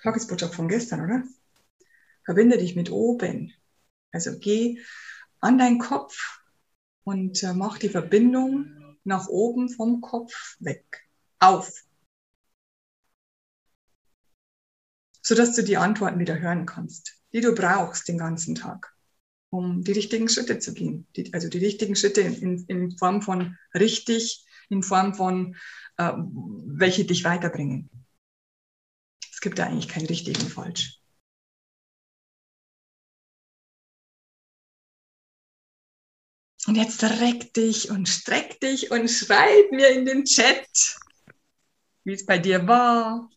Tagesbotschaft von gestern, oder? Verbinde dich mit oben. Also geh an deinen Kopf und äh, mach die Verbindung nach oben vom Kopf weg. Auf. Sodass du die Antworten wieder hören kannst, die du brauchst den ganzen Tag, um die richtigen Schritte zu gehen. Die, also die richtigen Schritte in, in Form von richtig, in Form von, äh, welche dich weiterbringen gibt da eigentlich kein richtig und falsch. Und jetzt reck dich und streck dich und schreib mir in den Chat, wie es bei dir war,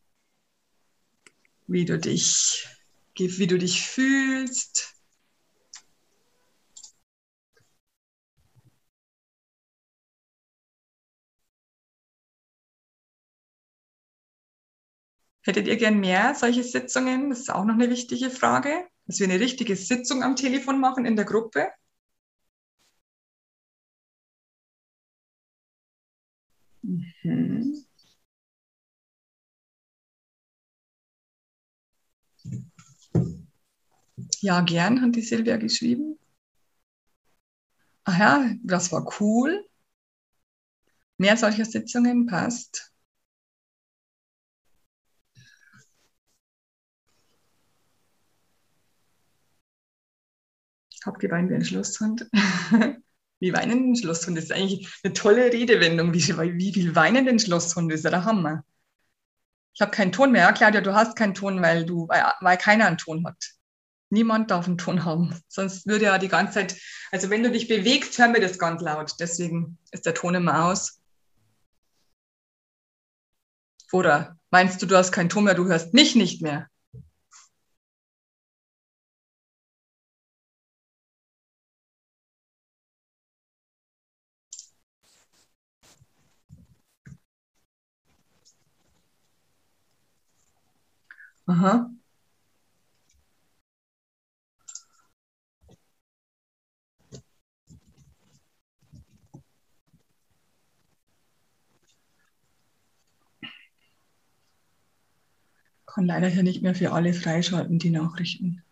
wie du dich, wie du dich fühlst. Hättet ihr gern mehr solche Sitzungen? Das ist auch noch eine wichtige Frage, dass wir eine richtige Sitzung am Telefon machen in der Gruppe. Mhm. Ja, gern, hat die Silvia geschrieben. Ach ja, das war cool. Mehr solcher Sitzungen passt. Hab geweint wie ein Schlosshund. wie weinen den Schlosshund? Das ist eigentlich eine tolle Redewendung. Wie, wie viel weinen den Schlosshund? Das ist ja der Hammer. Ich habe keinen Ton mehr. Ja, Claudia, du hast keinen Ton, weil, du, weil, weil keiner einen Ton hat. Niemand darf einen Ton haben. Sonst würde ja die ganze Zeit, also wenn du dich bewegst, hören wir das ganz laut. Deswegen ist der Ton immer aus. Oder meinst du, du hast keinen Ton mehr, du hörst mich nicht mehr? Aha. Kann leider hier nicht mehr für alle freischalten, die Nachrichten.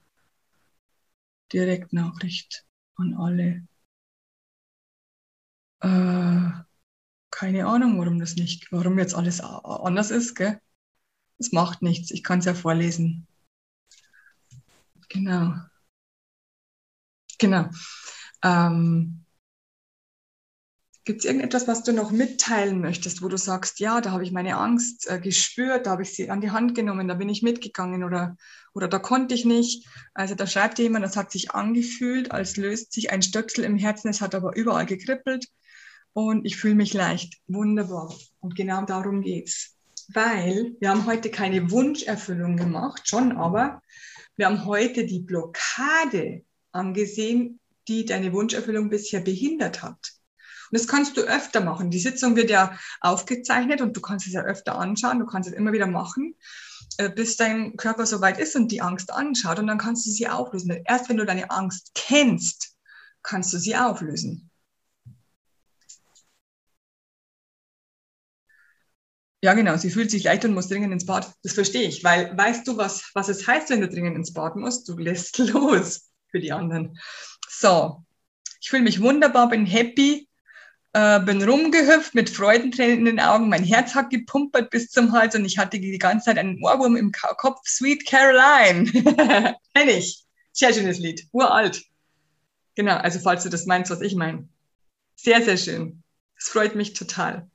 Direktnachricht an alle. Äh, keine Ahnung, warum das nicht, warum jetzt alles anders ist, gell? Es macht nichts, ich kann es ja vorlesen. Genau. Genau. Ähm, Gibt es irgendetwas, was du noch mitteilen möchtest, wo du sagst, ja, da habe ich meine Angst äh, gespürt, da habe ich sie an die Hand genommen, da bin ich mitgegangen oder, oder da konnte ich nicht. Also da schreibt jemand, das hat sich angefühlt, als löst sich ein Stöcksel im Herzen, es hat aber überall gekribbelt und ich fühle mich leicht. Wunderbar. Und genau darum geht's weil wir haben heute keine Wunscherfüllung gemacht, schon aber wir haben heute die Blockade angesehen, die deine Wunscherfüllung bisher behindert hat. Und das kannst du öfter machen. Die Sitzung wird ja aufgezeichnet und du kannst es ja öfter anschauen. Du kannst es immer wieder machen, äh, bis dein Körper soweit ist und die Angst anschaut. Und dann kannst du sie auflösen. Erst wenn du deine Angst kennst, kannst du sie auflösen. Ja, genau. Sie fühlt sich leicht und muss dringend ins Bad. Das verstehe ich, weil weißt du, was, was es heißt, wenn du dringend ins Bad musst? Du lässt los für die anderen. So, ich fühle mich wunderbar, bin happy, äh, bin rumgehüpft mit Freudentränen in den Augen. Mein Herz hat gepumpert bis zum Hals und ich hatte die ganze Zeit einen Ohrwurm im Kopf. Sweet Caroline. Kenn ich. Sehr schönes Lied. Uralt. Genau, also falls du das meinst, was ich meine. Sehr, sehr schön. Es freut mich total.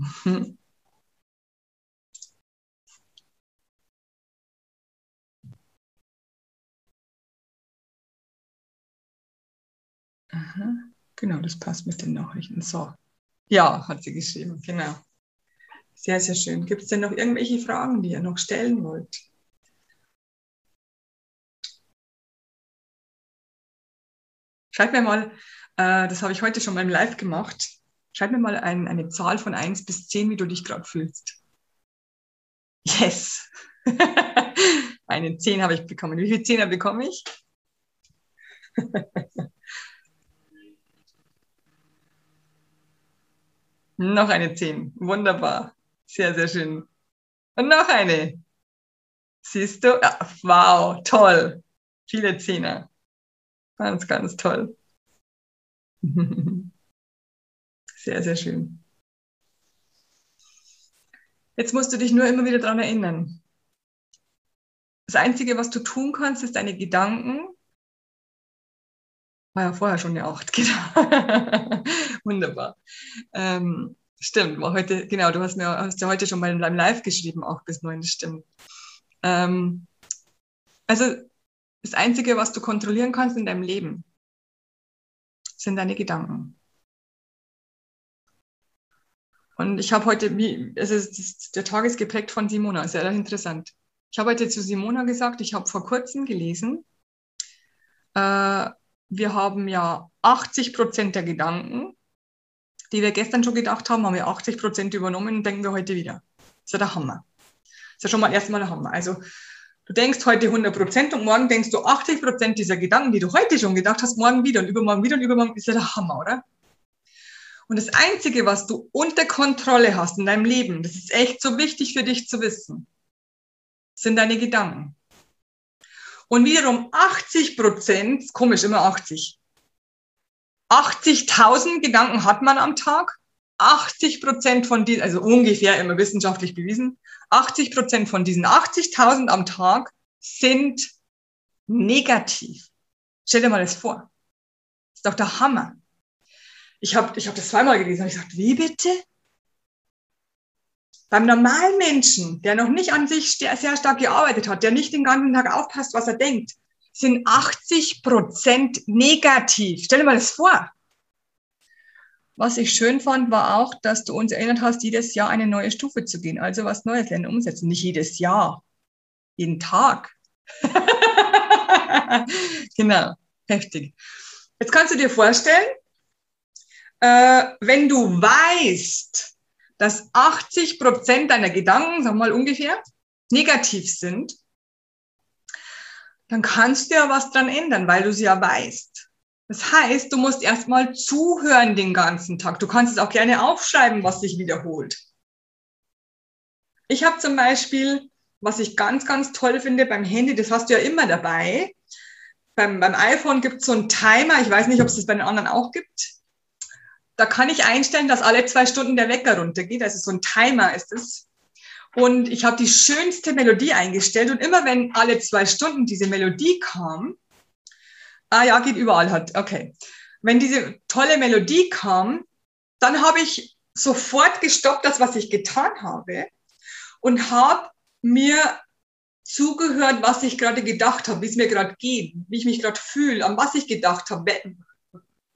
Aha. Genau, das passt mit den Nachrichten. So. Ja, hat sie geschrieben, genau. Sehr, sehr schön. Gibt es denn noch irgendwelche Fragen, die ihr noch stellen wollt? Schreibt mir mal, äh, das habe ich heute schon mal im Live gemacht. Schreib mir mal ein, eine Zahl von 1 bis 10, wie du dich gerade fühlst. Yes! eine 10 habe ich bekommen. Wie viele Zehner bekomme ich? noch eine 10. Wunderbar. Sehr, sehr schön. Und noch eine. Siehst du? Ja, wow, toll. Viele Zehner. Ganz, ganz toll. Sehr, sehr schön. Jetzt musst du dich nur immer wieder daran erinnern. Das Einzige, was du tun kannst, ist deine Gedanken. War ja vorher schon eine Acht, genau. Wunderbar. Ähm, stimmt, war heute, genau, du hast mir hast ja heute schon mal deinem Live geschrieben, auch bis neun, stimmt. Ähm, also das Einzige, was du kontrollieren kannst in deinem Leben, sind deine Gedanken. Und ich habe heute, wie, also der Tag ist geprägt von Simona, sehr interessant. Ich habe heute zu Simona gesagt, ich habe vor kurzem gelesen, äh, wir haben ja 80 Prozent der Gedanken, die wir gestern schon gedacht haben, haben wir 80 Prozent übernommen und denken wir heute wieder. ist ja der Hammer. ist ja schon mal erstmal der Hammer. Also du denkst heute 100 Prozent und morgen denkst du 80 Prozent dieser Gedanken, die du heute schon gedacht hast, morgen wieder und übermorgen wieder und übermorgen ist ja der Hammer, oder? Und das Einzige, was du unter Kontrolle hast in deinem Leben, das ist echt so wichtig für dich zu wissen, sind deine Gedanken. Und wiederum 80 Prozent, komisch, immer 80. 80.000 Gedanken hat man am Tag. 80 Prozent von diesen, also ungefähr immer wissenschaftlich bewiesen, 80 Prozent von diesen 80.000 am Tag sind negativ. Stell dir mal das vor. Das ist doch der Hammer. Ich habe ich hab das zweimal gelesen und ich gesagt, wie bitte? Beim normalen Menschen, der noch nicht an sich sehr stark gearbeitet hat, der nicht den ganzen Tag aufpasst, was er denkt, sind 80 Prozent negativ. Stell dir mal das vor. Was ich schön fand, war auch, dass du uns erinnert hast, jedes Jahr eine neue Stufe zu gehen. Also was Neues lernen, umsetzen. Nicht jedes Jahr, jeden Tag. genau, heftig. Jetzt kannst du dir vorstellen, äh, wenn du weißt, dass 80 Prozent deiner Gedanken, sag mal ungefähr, negativ sind, dann kannst du ja was dran ändern, weil du sie ja weißt. Das heißt, du musst erstmal zuhören den ganzen Tag. Du kannst es auch gerne aufschreiben, was sich wiederholt. Ich habe zum Beispiel, was ich ganz, ganz toll finde beim Handy, das hast du ja immer dabei. Beim, beim iPhone gibt es so einen Timer, ich weiß nicht, ob es das bei den anderen auch gibt. Da kann ich einstellen, dass alle zwei Stunden der Wecker runtergeht. Also so ein Timer ist es. Und ich habe die schönste Melodie eingestellt. Und immer wenn alle zwei Stunden diese Melodie kam, ah ja, geht überall halt, okay. Wenn diese tolle Melodie kam, dann habe ich sofort gestoppt, das, was ich getan habe, und habe mir zugehört, was ich gerade gedacht habe, wie es mir gerade geht, wie ich mich gerade fühle, an was ich gedacht habe,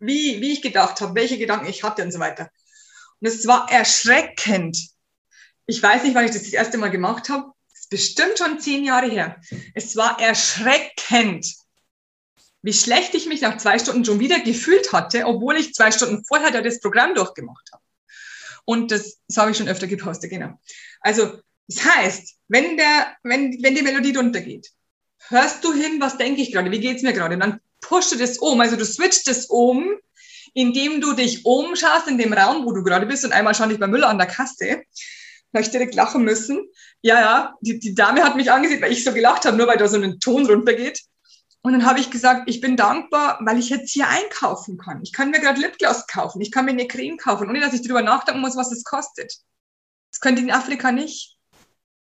wie, wie ich gedacht habe, welche Gedanken ich hatte und so weiter. Und es war erschreckend. Ich weiß nicht, wann ich das das erste Mal gemacht habe. Das ist bestimmt schon zehn Jahre her. Es war erschreckend, wie schlecht ich mich nach zwei Stunden schon wieder gefühlt hatte, obwohl ich zwei Stunden vorher da das Programm durchgemacht habe. Und das, das habe ich schon öfter gepostet, genau. Also, das heißt, wenn, der, wenn, wenn die Melodie runtergeht, hörst du hin, was denke ich gerade, wie geht's mir gerade? Und dann pusht es um, also du switcht es um, indem du dich umschaust in dem Raum, wo du gerade bist und einmal stand ich bei Müller an der Kasse. Da ich direkt lachen müssen. Ja, ja, die, die Dame hat mich angesehen, weil ich so gelacht habe, nur weil da so ein Ton runtergeht. Und dann habe ich gesagt, ich bin dankbar, weil ich jetzt hier einkaufen kann. Ich kann mir gerade Lipgloss kaufen, ich kann mir eine Creme kaufen, ohne dass ich darüber nachdenken muss, was es kostet. Das könnte in Afrika nicht.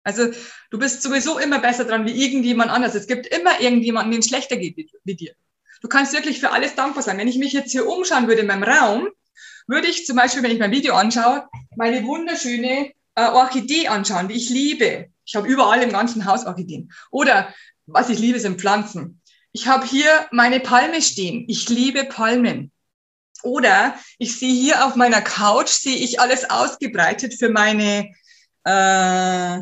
Also du bist sowieso immer besser dran wie irgendjemand anders. Es gibt immer irgendjemanden, dem es schlechter geht wie dir. Du kannst wirklich für alles dankbar sein. Wenn ich mich jetzt hier umschauen würde in meinem Raum, würde ich zum Beispiel, wenn ich mein Video anschaue, meine wunderschöne äh, Orchidee anschauen, die ich liebe. Ich habe überall im ganzen Haus Orchideen. Oder was ich liebe, sind Pflanzen. Ich habe hier meine Palme stehen. Ich liebe Palmen. Oder ich sehe hier auf meiner Couch, sehe ich alles ausgebreitet für meine, äh,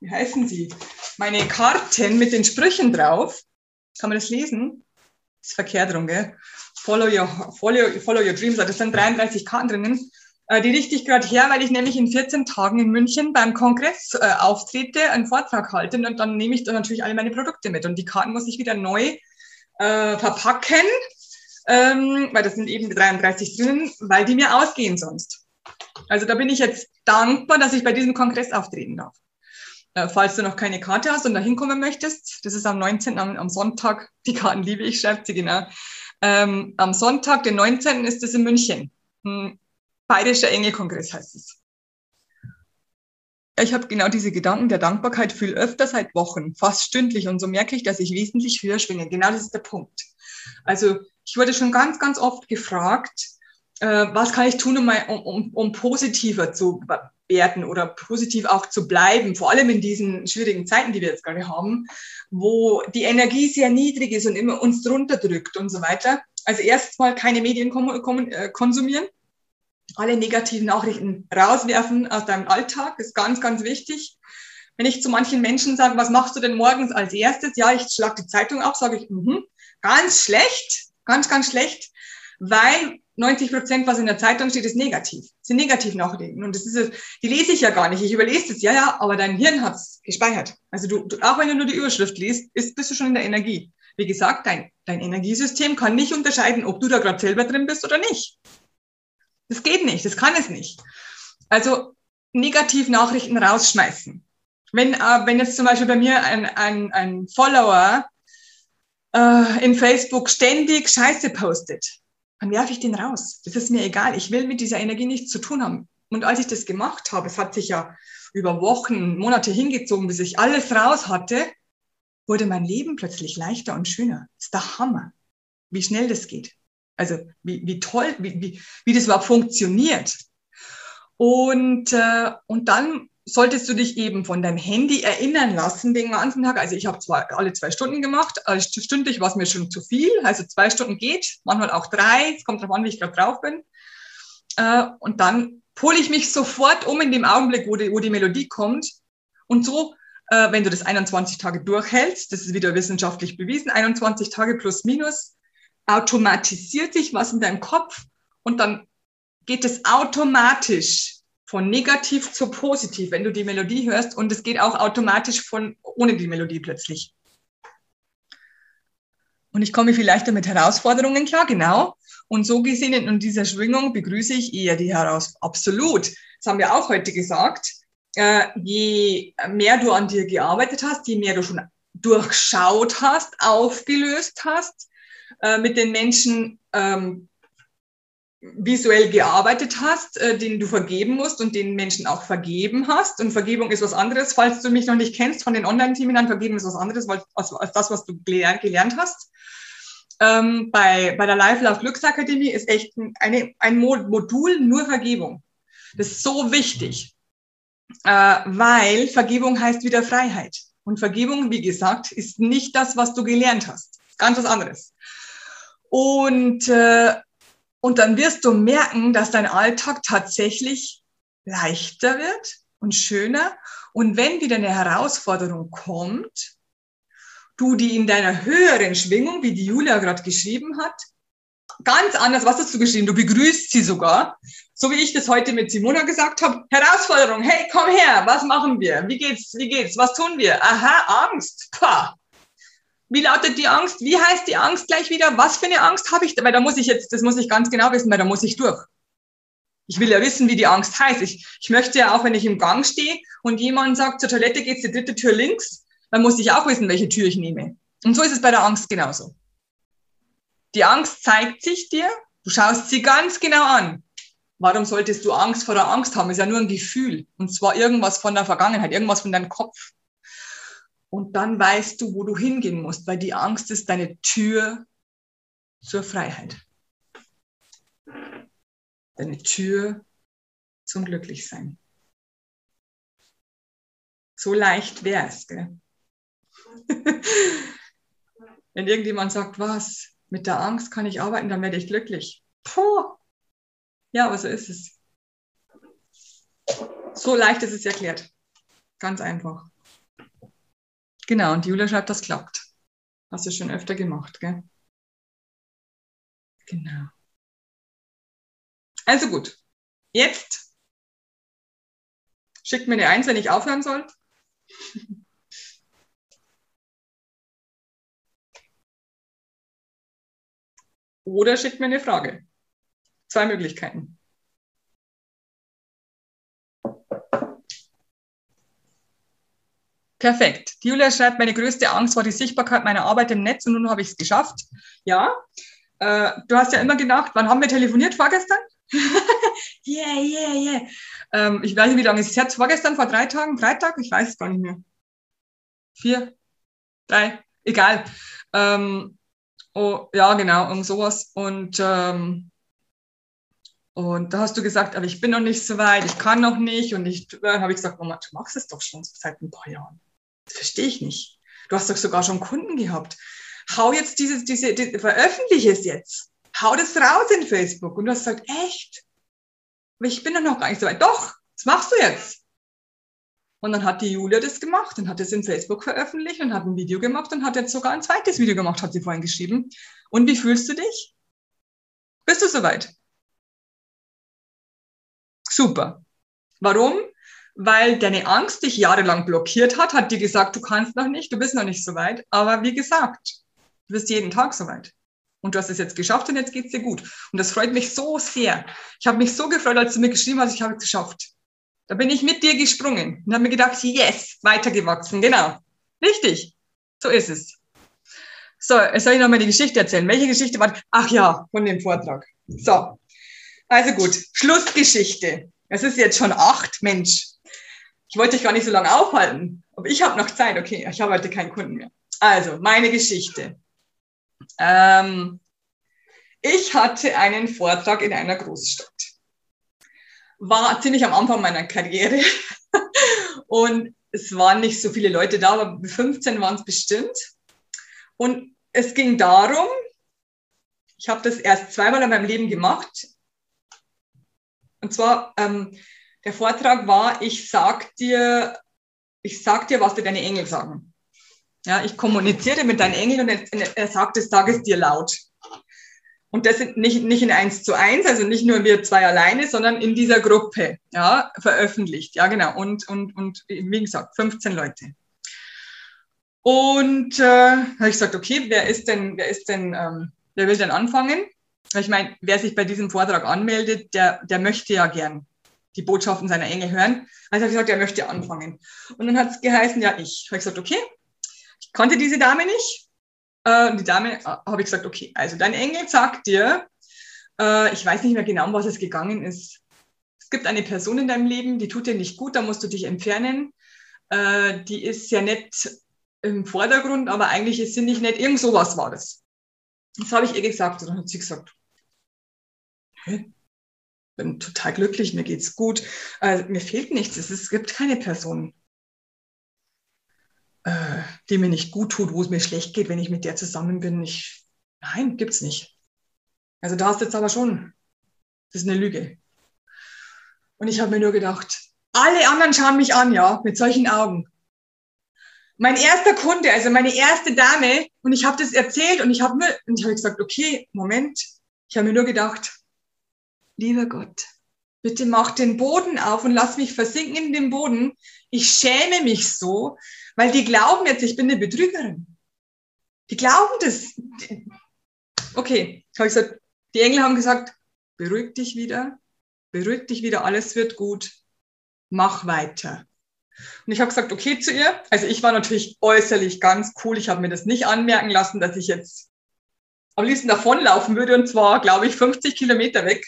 wie heißen sie, meine Karten mit den Sprüchen drauf. Kann man das lesen? Ist verkehrt rum, gell? Follow your, follow, follow your dreams. Da sind 33 Karten drinnen. Äh, die richte ich gerade her, weil ich nämlich in 14 Tagen in München beim Kongress äh, auftrete, einen Vortrag halte und dann nehme ich da natürlich alle meine Produkte mit. Und die Karten muss ich wieder neu äh, verpacken, ähm, weil das sind eben 33 drinnen, weil die mir ausgehen sonst. Also da bin ich jetzt dankbar, dass ich bei diesem Kongress auftreten darf. Äh, falls du noch keine Karte hast und da hinkommen möchtest, das ist am 19. Am, am Sonntag, die Karten liebe ich, schreibt sie genau. Ähm, am Sonntag, den 19. ist es in München. Hm, Bayerischer Engelkongress heißt es. Ich habe genau diese Gedanken der Dankbarkeit viel öfter seit Wochen, fast stündlich. Und so merke ich, dass ich wesentlich höher schwinge. Genau das ist der Punkt. Also ich wurde schon ganz, ganz oft gefragt, äh, was kann ich tun, um, um, um positiver zu werden oder positiv auch zu bleiben, vor allem in diesen schwierigen Zeiten, die wir jetzt gerade haben, wo die Energie sehr niedrig ist und immer uns drunter drückt und so weiter. Also erstmal keine Medien äh, konsumieren, alle negativen Nachrichten rauswerfen aus deinem Alltag, ist ganz, ganz wichtig. Wenn ich zu manchen Menschen sage, was machst du denn morgens als erstes? Ja, ich schlage die Zeitung auf, sage ich, mh, ganz schlecht, ganz, ganz schlecht, weil 90 Prozent, was in der Zeitung steht, ist negativ. Sind Negativnachrichten. Und das ist, die lese ich ja gar nicht. Ich überlese es, ja, ja, aber dein Hirn hat es gespeichert. Also du, du, auch wenn du nur die Überschrift liest, ist, bist du schon in der Energie. Wie gesagt, dein, dein Energiesystem kann nicht unterscheiden, ob du da gerade selber drin bist oder nicht. Das geht nicht, das kann es nicht. Also Negativnachrichten rausschmeißen. Wenn, äh, wenn jetzt zum Beispiel bei mir ein, ein, ein Follower äh, in Facebook ständig Scheiße postet, dann werfe ich den raus. Das ist mir egal. Ich will mit dieser Energie nichts zu tun haben. Und als ich das gemacht habe, es hat sich ja über Wochen, Monate hingezogen, bis ich alles raus hatte, wurde mein Leben plötzlich leichter und schöner. Das ist der Hammer, wie schnell das geht. Also wie, wie toll, wie, wie, wie das überhaupt funktioniert. Und, äh, und dann solltest du dich eben von deinem Handy erinnern lassen den ganzen Tag. Also ich habe zwar alle zwei Stunden gemacht, also stündlich war es mir schon zu viel. Also zwei Stunden geht, manchmal auch drei. Es kommt darauf an, wie ich gerade drauf bin. Äh, und dann pole ich mich sofort um in dem Augenblick, wo die, wo die Melodie kommt. Und so, äh, wenn du das 21 Tage durchhältst, das ist wieder wissenschaftlich bewiesen, 21 Tage plus minus, automatisiert sich was in deinem Kopf und dann geht es automatisch von negativ zu positiv, wenn du die Melodie hörst und es geht auch automatisch von ohne die Melodie plötzlich. Und ich komme vielleicht mit Herausforderungen klar, genau. Und so gesehen in dieser Schwingung begrüße ich eher die Herausforderungen. Absolut. Das haben wir auch heute gesagt. Äh, je mehr du an dir gearbeitet hast, je mehr du schon durchschaut hast, aufgelöst hast, äh, mit den Menschen ähm, visuell gearbeitet hast, äh, den du vergeben musst und den Menschen auch vergeben hast. Und Vergebung ist was anderes, falls du mich noch nicht kennst von den Online-Seminaren, Vergeben ist was anderes als, als das, was du gelernt, gelernt hast. Ähm, bei, bei der Life Love Glücksakademie ist echt eine, ein Modul nur Vergebung. Das ist so wichtig, äh, weil Vergebung heißt wieder Freiheit. Und Vergebung, wie gesagt, ist nicht das, was du gelernt hast. Ganz was anderes. Und äh, und dann wirst du merken, dass dein Alltag tatsächlich leichter wird und schöner. Und wenn wieder eine Herausforderung kommt, du die in deiner höheren Schwingung, wie die Julia gerade geschrieben hat, ganz anders, was hast du geschrieben? Du begrüßt sie sogar, so wie ich das heute mit Simona gesagt habe. Herausforderung, hey, komm her, was machen wir? Wie geht's? Wie geht's? Was tun wir? Aha, Angst. Pah. Wie lautet die Angst? Wie heißt die Angst gleich wieder? Was für eine Angst habe ich? Weil da muss ich jetzt, das muss ich ganz genau wissen, weil da muss ich durch. Ich will ja wissen, wie die Angst heißt. Ich, ich möchte ja auch, wenn ich im Gang stehe und jemand sagt, zur Toilette geht's die dritte Tür links, dann muss ich auch wissen, welche Tür ich nehme. Und so ist es bei der Angst genauso. Die Angst zeigt sich dir, du schaust sie ganz genau an. Warum solltest du Angst vor der Angst haben? ist ja nur ein Gefühl. Und zwar irgendwas von der Vergangenheit, irgendwas von deinem Kopf. Und dann weißt du, wo du hingehen musst, weil die Angst ist deine Tür zur Freiheit. Deine Tür zum Glücklichsein. So leicht wäre es. Wenn irgendjemand sagt, was, mit der Angst kann ich arbeiten, dann werde ich glücklich. Puh. Ja, aber so ist es. So leicht ist es erklärt. Ganz einfach. Genau, und Julia schreibt, das klappt. Hast du schon öfter gemacht, gell? Genau. Also gut. Jetzt schickt mir eine Eins, wenn ich aufhören soll. Oder schickt mir eine Frage. Zwei Möglichkeiten. Perfekt. Julia schreibt, meine größte Angst war die Sichtbarkeit meiner Arbeit im Netz und nun habe ich es geschafft. Ja, äh, du hast ja immer gedacht, wann haben wir telefoniert? Vorgestern? yeah, yeah, yeah. Ähm, ich weiß nicht, wie lange ist es jetzt? Vorgestern, vor drei Tagen? Freitag? Ich weiß es gar nicht mehr. Vier? Drei? Egal. Ähm, oh, ja, genau, um sowas. Und, ähm, und da hast du gesagt, aber ich bin noch nicht so weit, ich kann noch nicht. Und ich, dann habe ich gesagt, Mama, du machst es doch schon seit ein paar Jahren. Das verstehe ich nicht. Du hast doch sogar schon Kunden gehabt. Hau jetzt dieses, diese, die, veröffentliche es jetzt. Hau das raus in Facebook. Und du hast gesagt, echt? Ich bin doch noch gar nicht so weit. Doch, das machst du jetzt. Und dann hat die Julia das gemacht und hat es in Facebook veröffentlicht und hat ein Video gemacht und hat jetzt sogar ein zweites Video gemacht, hat sie vorhin geschrieben. Und wie fühlst du dich? Bist du soweit? Super. Warum? Weil deine Angst dich jahrelang blockiert hat, hat dir gesagt, du kannst noch nicht, du bist noch nicht so weit. Aber wie gesagt, du bist jeden Tag so weit. Und du hast es jetzt geschafft und jetzt geht's dir gut. Und das freut mich so sehr. Ich habe mich so gefreut, als du mir geschrieben hast, ich habe es geschafft. Da bin ich mit dir gesprungen und habe mir gedacht, yes, weitergewachsen, genau. Richtig, so ist es. So, jetzt soll ich noch mal die Geschichte erzählen. Welche Geschichte war? Ach ja, von dem Vortrag. So, also gut, Schlussgeschichte. Es ist jetzt schon acht, Mensch. Ich wollte dich gar nicht so lange aufhalten, aber ich habe noch Zeit. Okay, ich habe heute keinen Kunden mehr. Also, meine Geschichte. Ähm, ich hatte einen Vortrag in einer Großstadt war ziemlich am Anfang meiner Karriere und es waren nicht so viele Leute da, aber 15 waren es bestimmt. Und es ging darum, ich habe das erst zweimal in meinem Leben gemacht. Und zwar, ähm, der Vortrag war, ich sag dir, ich sag dir, was dir deine Engel sagen. Ja, ich kommuniziere mit deinen Engeln und er, sagt es, sag es dir laut. Und das sind nicht, nicht in eins zu eins, also nicht nur wir zwei alleine, sondern in dieser Gruppe, ja, veröffentlicht. Ja, genau. Und, und, und wie gesagt, 15 Leute. Und äh, habe ich gesagt, okay, wer ist denn, wer ist denn, ähm, wer will denn anfangen? Ich meine, wer sich bei diesem Vortrag anmeldet, der, der möchte ja gern die Botschaften seiner Engel hören. Also habe ich gesagt, er möchte anfangen. Und dann hat es geheißen, ja, ich. Habe ich gesagt, okay, ich kannte diese Dame nicht, äh, die Dame äh, habe ich gesagt, okay, also dein Engel sagt dir, äh, ich weiß nicht mehr genau, um was es gegangen ist. Es gibt eine Person in deinem Leben, die tut dir nicht gut, da musst du dich entfernen. Die ist ja nicht im Vordergrund, aber eigentlich ist sie nicht nett. Irgend sowas war das. Das habe ich ihr gesagt. Und dann hat sie gesagt, hey, bin total glücklich, mir geht's gut, äh, mir fehlt nichts, es, es gibt keine Person äh, die mir nicht gut tut, wo es mir schlecht geht, wenn ich mit der zusammen bin. Ich, nein, gibt's nicht. Also da hast du jetzt aber schon, das ist eine Lüge. Und ich habe mir nur gedacht, alle anderen schauen mich an, ja, mit solchen Augen. Mein erster Kunde, also meine erste Dame, und ich habe das erzählt und ich habe mir, und ich habe gesagt, okay, Moment, ich habe mir nur gedacht, lieber Gott, bitte mach den Boden auf und lass mich versinken in den Boden. Ich schäme mich so, weil die glauben jetzt, ich bin eine Betrügerin. Die glauben das. Okay, habe ich gesagt, die Engel haben gesagt, beruhig dich wieder, beruhig dich wieder, alles wird gut, mach weiter. Und ich habe gesagt, okay zu ihr. Also ich war natürlich äußerlich ganz cool. Ich habe mir das nicht anmerken lassen, dass ich jetzt am liebsten davonlaufen würde und zwar, glaube ich, 50 Kilometer weg.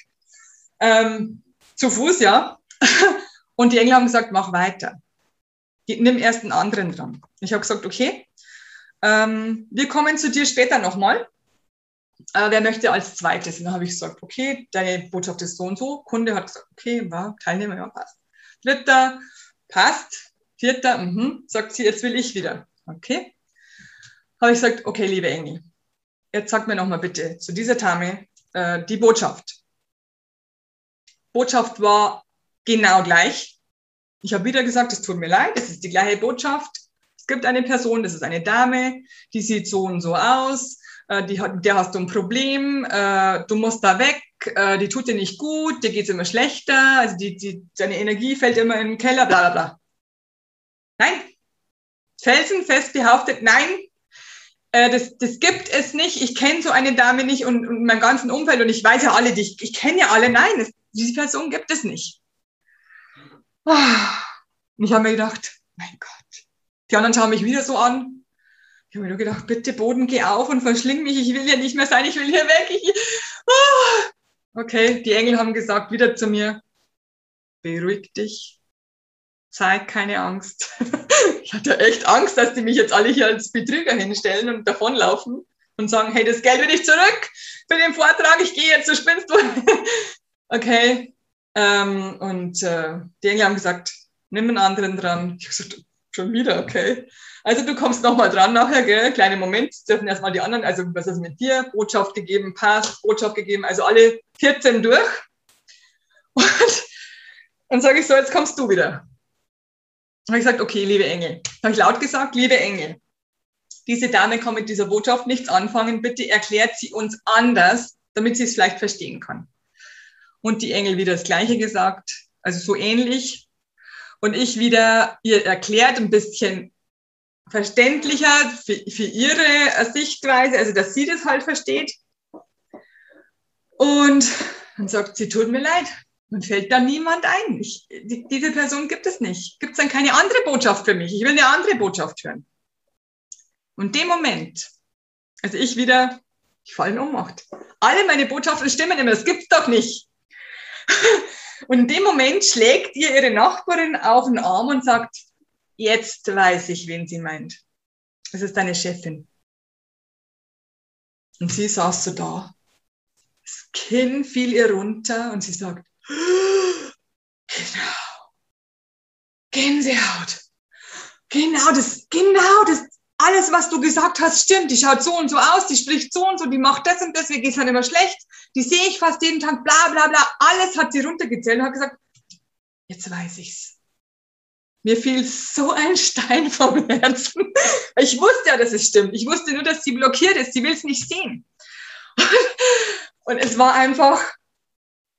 Ähm, zu Fuß, ja. Und die Engel haben gesagt, mach weiter nimm erst einen anderen dran. Ich habe gesagt, okay, ähm, wir kommen zu dir später nochmal. Äh, wer möchte als zweites? Und dann habe ich gesagt, okay, deine Botschaft ist so und so. Kunde hat gesagt, okay, war Teilnehmer, ja, passt. Dritter, passt. Vierter, mh, sagt sie, jetzt will ich wieder. Okay. Habe ich gesagt, okay, liebe Engel, jetzt sag mir nochmal bitte zu dieser Dame äh, die Botschaft. Botschaft war genau gleich. Ich habe wieder gesagt, es tut mir leid, es ist die gleiche Botschaft. Es gibt eine Person, das ist eine Dame, die sieht so und so aus, äh, die der hast du ein Problem, äh, du musst da weg, äh, die tut dir nicht gut, dir geht's immer schlechter, also die, die, deine Energie fällt immer in den Keller, bla bla bla. Nein. Felsenfest behauptet, nein, äh, das, das gibt es nicht. Ich kenne so eine Dame nicht und, und mein ganzen Umfeld und ich weiß ja alle, die ich, ich kenne ja alle. Nein, das, diese Person gibt es nicht. Und ich habe mir gedacht, mein Gott. Die anderen schauen mich wieder so an. Ich habe mir nur gedacht, bitte Boden, geh auf und verschling mich. Ich will hier nicht mehr sein, ich will hier weg. Ich, ah. Okay, die Engel haben gesagt, wieder zu mir, beruhig dich, zeig keine Angst. ich hatte echt Angst, dass die mich jetzt alle hier als Betrüger hinstellen und davonlaufen und sagen, hey, das Geld will ich zurück für den Vortrag, ich gehe jetzt, du spinnst. Okay, ähm, und äh, die Engel haben gesagt, nimm einen anderen dran. Ich habe gesagt, schon wieder, okay. Also du kommst nochmal dran nachher, gell? Kleine Moment, dürfen erstmal die anderen, also was ist mit dir? Botschaft gegeben, Pass, Botschaft gegeben, also alle 14 durch. Und dann sage ich so, jetzt kommst du wieder. Habe ich gesagt, okay, liebe Engel. Habe ich laut gesagt, liebe Engel. Diese Dame kann mit dieser Botschaft nichts anfangen. Bitte erklärt sie uns anders, damit sie es vielleicht verstehen kann. Und die Engel wieder das Gleiche gesagt. also so ähnlich. Und ich wieder ihr erklärt ein bisschen verständlicher für, für ihre Sichtweise, also dass sie das halt versteht. Und dann sagt sie, tut mir leid, man fällt da niemand ein. Ich, die, diese Person gibt es nicht. Gibt es dann keine andere Botschaft für mich? Ich will eine andere Botschaft hören. Und dem Moment, also ich wieder, ich falle in Ohnmacht. Alle meine Botschaften stimmen immer, das gibt's doch nicht. Und in dem Moment schlägt ihr ihre Nachbarin auf den Arm und sagt, jetzt weiß ich, wen sie meint. Es ist deine Chefin. Und sie saß so da. Das Kinn fiel ihr runter und sie sagt, genau, Gänsehaut. Genau, das, genau, das, alles, was du gesagt hast, stimmt. Die schaut so und so aus, die spricht so und so, die macht das und das, mir geht's halt immer schlecht. Die sehe ich fast jeden Tag, bla, bla, bla. Alles hat sie runtergezählt und hat gesagt, jetzt weiß ich's. Mir fiel so ein Stein vom Herzen. Ich wusste ja, dass es stimmt. Ich wusste nur, dass sie blockiert ist. Sie will es nicht sehen. Und es war einfach,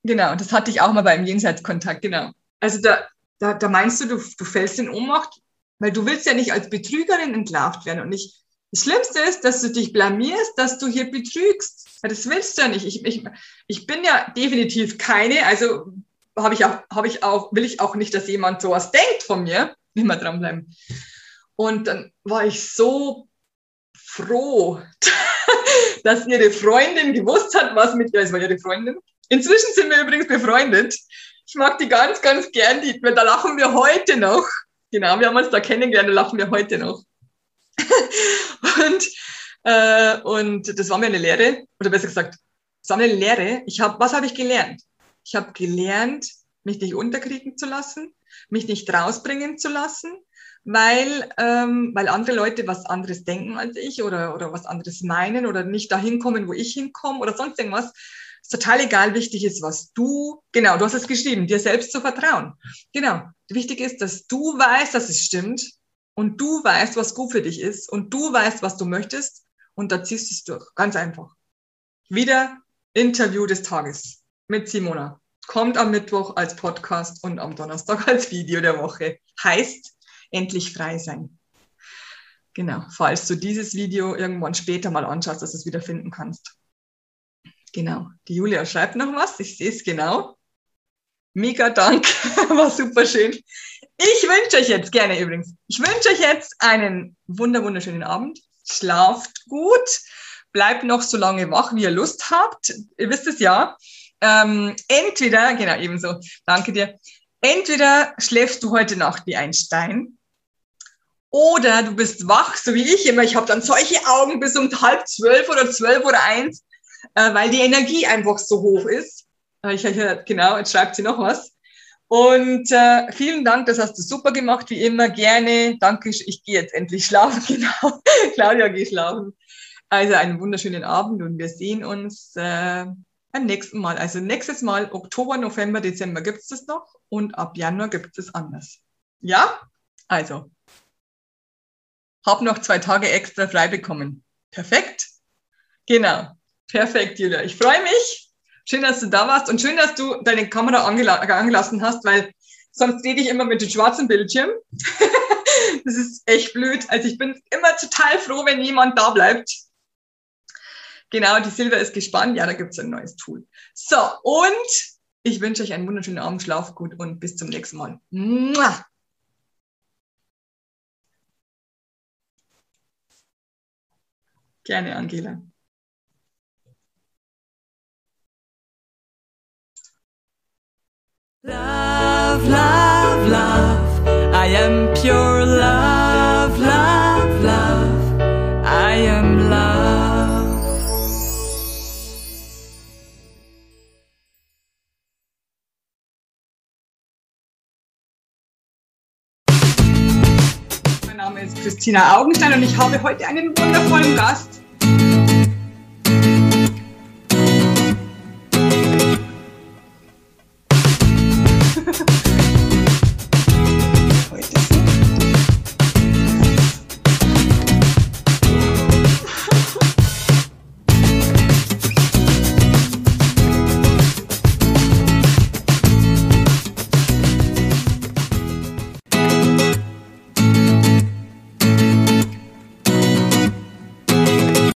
genau, das hatte ich auch mal beim Jenseitskontakt, genau. Also da, da, da meinst du, du, du fällst in Ohnmacht, weil du willst ja nicht als Betrügerin entlarvt werden. Und ich, das Schlimmste ist, dass du dich blamierst, dass du hier betrügst. Das willst du ja nicht. Ich, ich, ich bin ja definitiv keine, also habe ich auch, habe ich auch, will ich auch nicht, dass jemand sowas denkt von mir. Immer dranbleiben. Und dann war ich so froh, dass ihre Freundin gewusst hat, was mit ihr, es war ihre Freundin. Inzwischen sind wir übrigens befreundet. Ich mag die ganz, ganz gern. Die, da lachen wir heute noch. Genau, wir haben uns da kennengelernt, da lachen wir heute noch. und, äh, und das war mir eine Lehre, oder besser gesagt, das war mir eine Lehre. Ich hab, was habe ich gelernt? Ich habe gelernt, mich nicht unterkriegen zu lassen, mich nicht rausbringen zu lassen, weil, ähm, weil andere Leute was anderes denken als ich oder, oder was anderes meinen oder nicht dahin kommen, wo ich hinkomme oder sonst irgendwas. Ist total egal, wichtig ist, was du, genau, du hast es geschrieben, dir selbst zu vertrauen. Genau. Wichtig ist, dass du weißt, dass es stimmt und du weißt, was gut für dich ist und du weißt, was du möchtest und da ziehst du es durch. Ganz einfach. Wieder Interview des Tages mit Simona. Kommt am Mittwoch als Podcast und am Donnerstag als Video der Woche. Heißt, endlich frei sein. Genau, falls du dieses Video irgendwann später mal anschaust, dass du es wieder finden kannst. Genau, die Julia schreibt noch was, ich sehe es genau. Mega Dank, war super schön. Ich wünsche euch jetzt gerne übrigens, ich wünsche euch jetzt einen wunder wunderschönen Abend. Schlaft gut, bleibt noch so lange wach, wie ihr Lust habt. Ihr wisst es ja. Ähm, entweder, genau, ebenso, danke dir. Entweder schläfst du heute Nacht wie ein Stein oder du bist wach, so wie ich immer. Ich habe dann solche Augen bis um halb zwölf oder zwölf oder eins, äh, weil die Energie einfach so hoch ist. Äh, ich, genau, jetzt schreibt sie noch was. Und äh, vielen Dank, das hast du super gemacht, wie immer. Gerne. Danke, ich gehe jetzt endlich schlafen. Genau. Claudia, geh schlafen. Also einen wunderschönen Abend und wir sehen uns äh, beim nächsten Mal. Also nächstes Mal, Oktober, November, Dezember gibt es das noch und ab Januar gibt es anders. Ja? Also, hab noch zwei Tage extra frei bekommen. Perfekt? Genau. Perfekt, Julia. Ich freue mich. Schön, dass du da warst und schön, dass du deine Kamera angela angelassen hast, weil sonst rede ich immer mit dem schwarzen Bildschirm. das ist echt blöd. Also ich bin immer total froh, wenn jemand da bleibt. Genau, die Silber ist gespannt. Ja, da gibt es ein neues Tool. So, und ich wünsche euch einen wunderschönen Abend, schlaf gut und bis zum nächsten Mal. Mua! Gerne, Angela. Love, love, love. I am pure love, love, love. I am love. Mein Name ist Christina Augenstein und ich habe heute einen wundervollen Gast.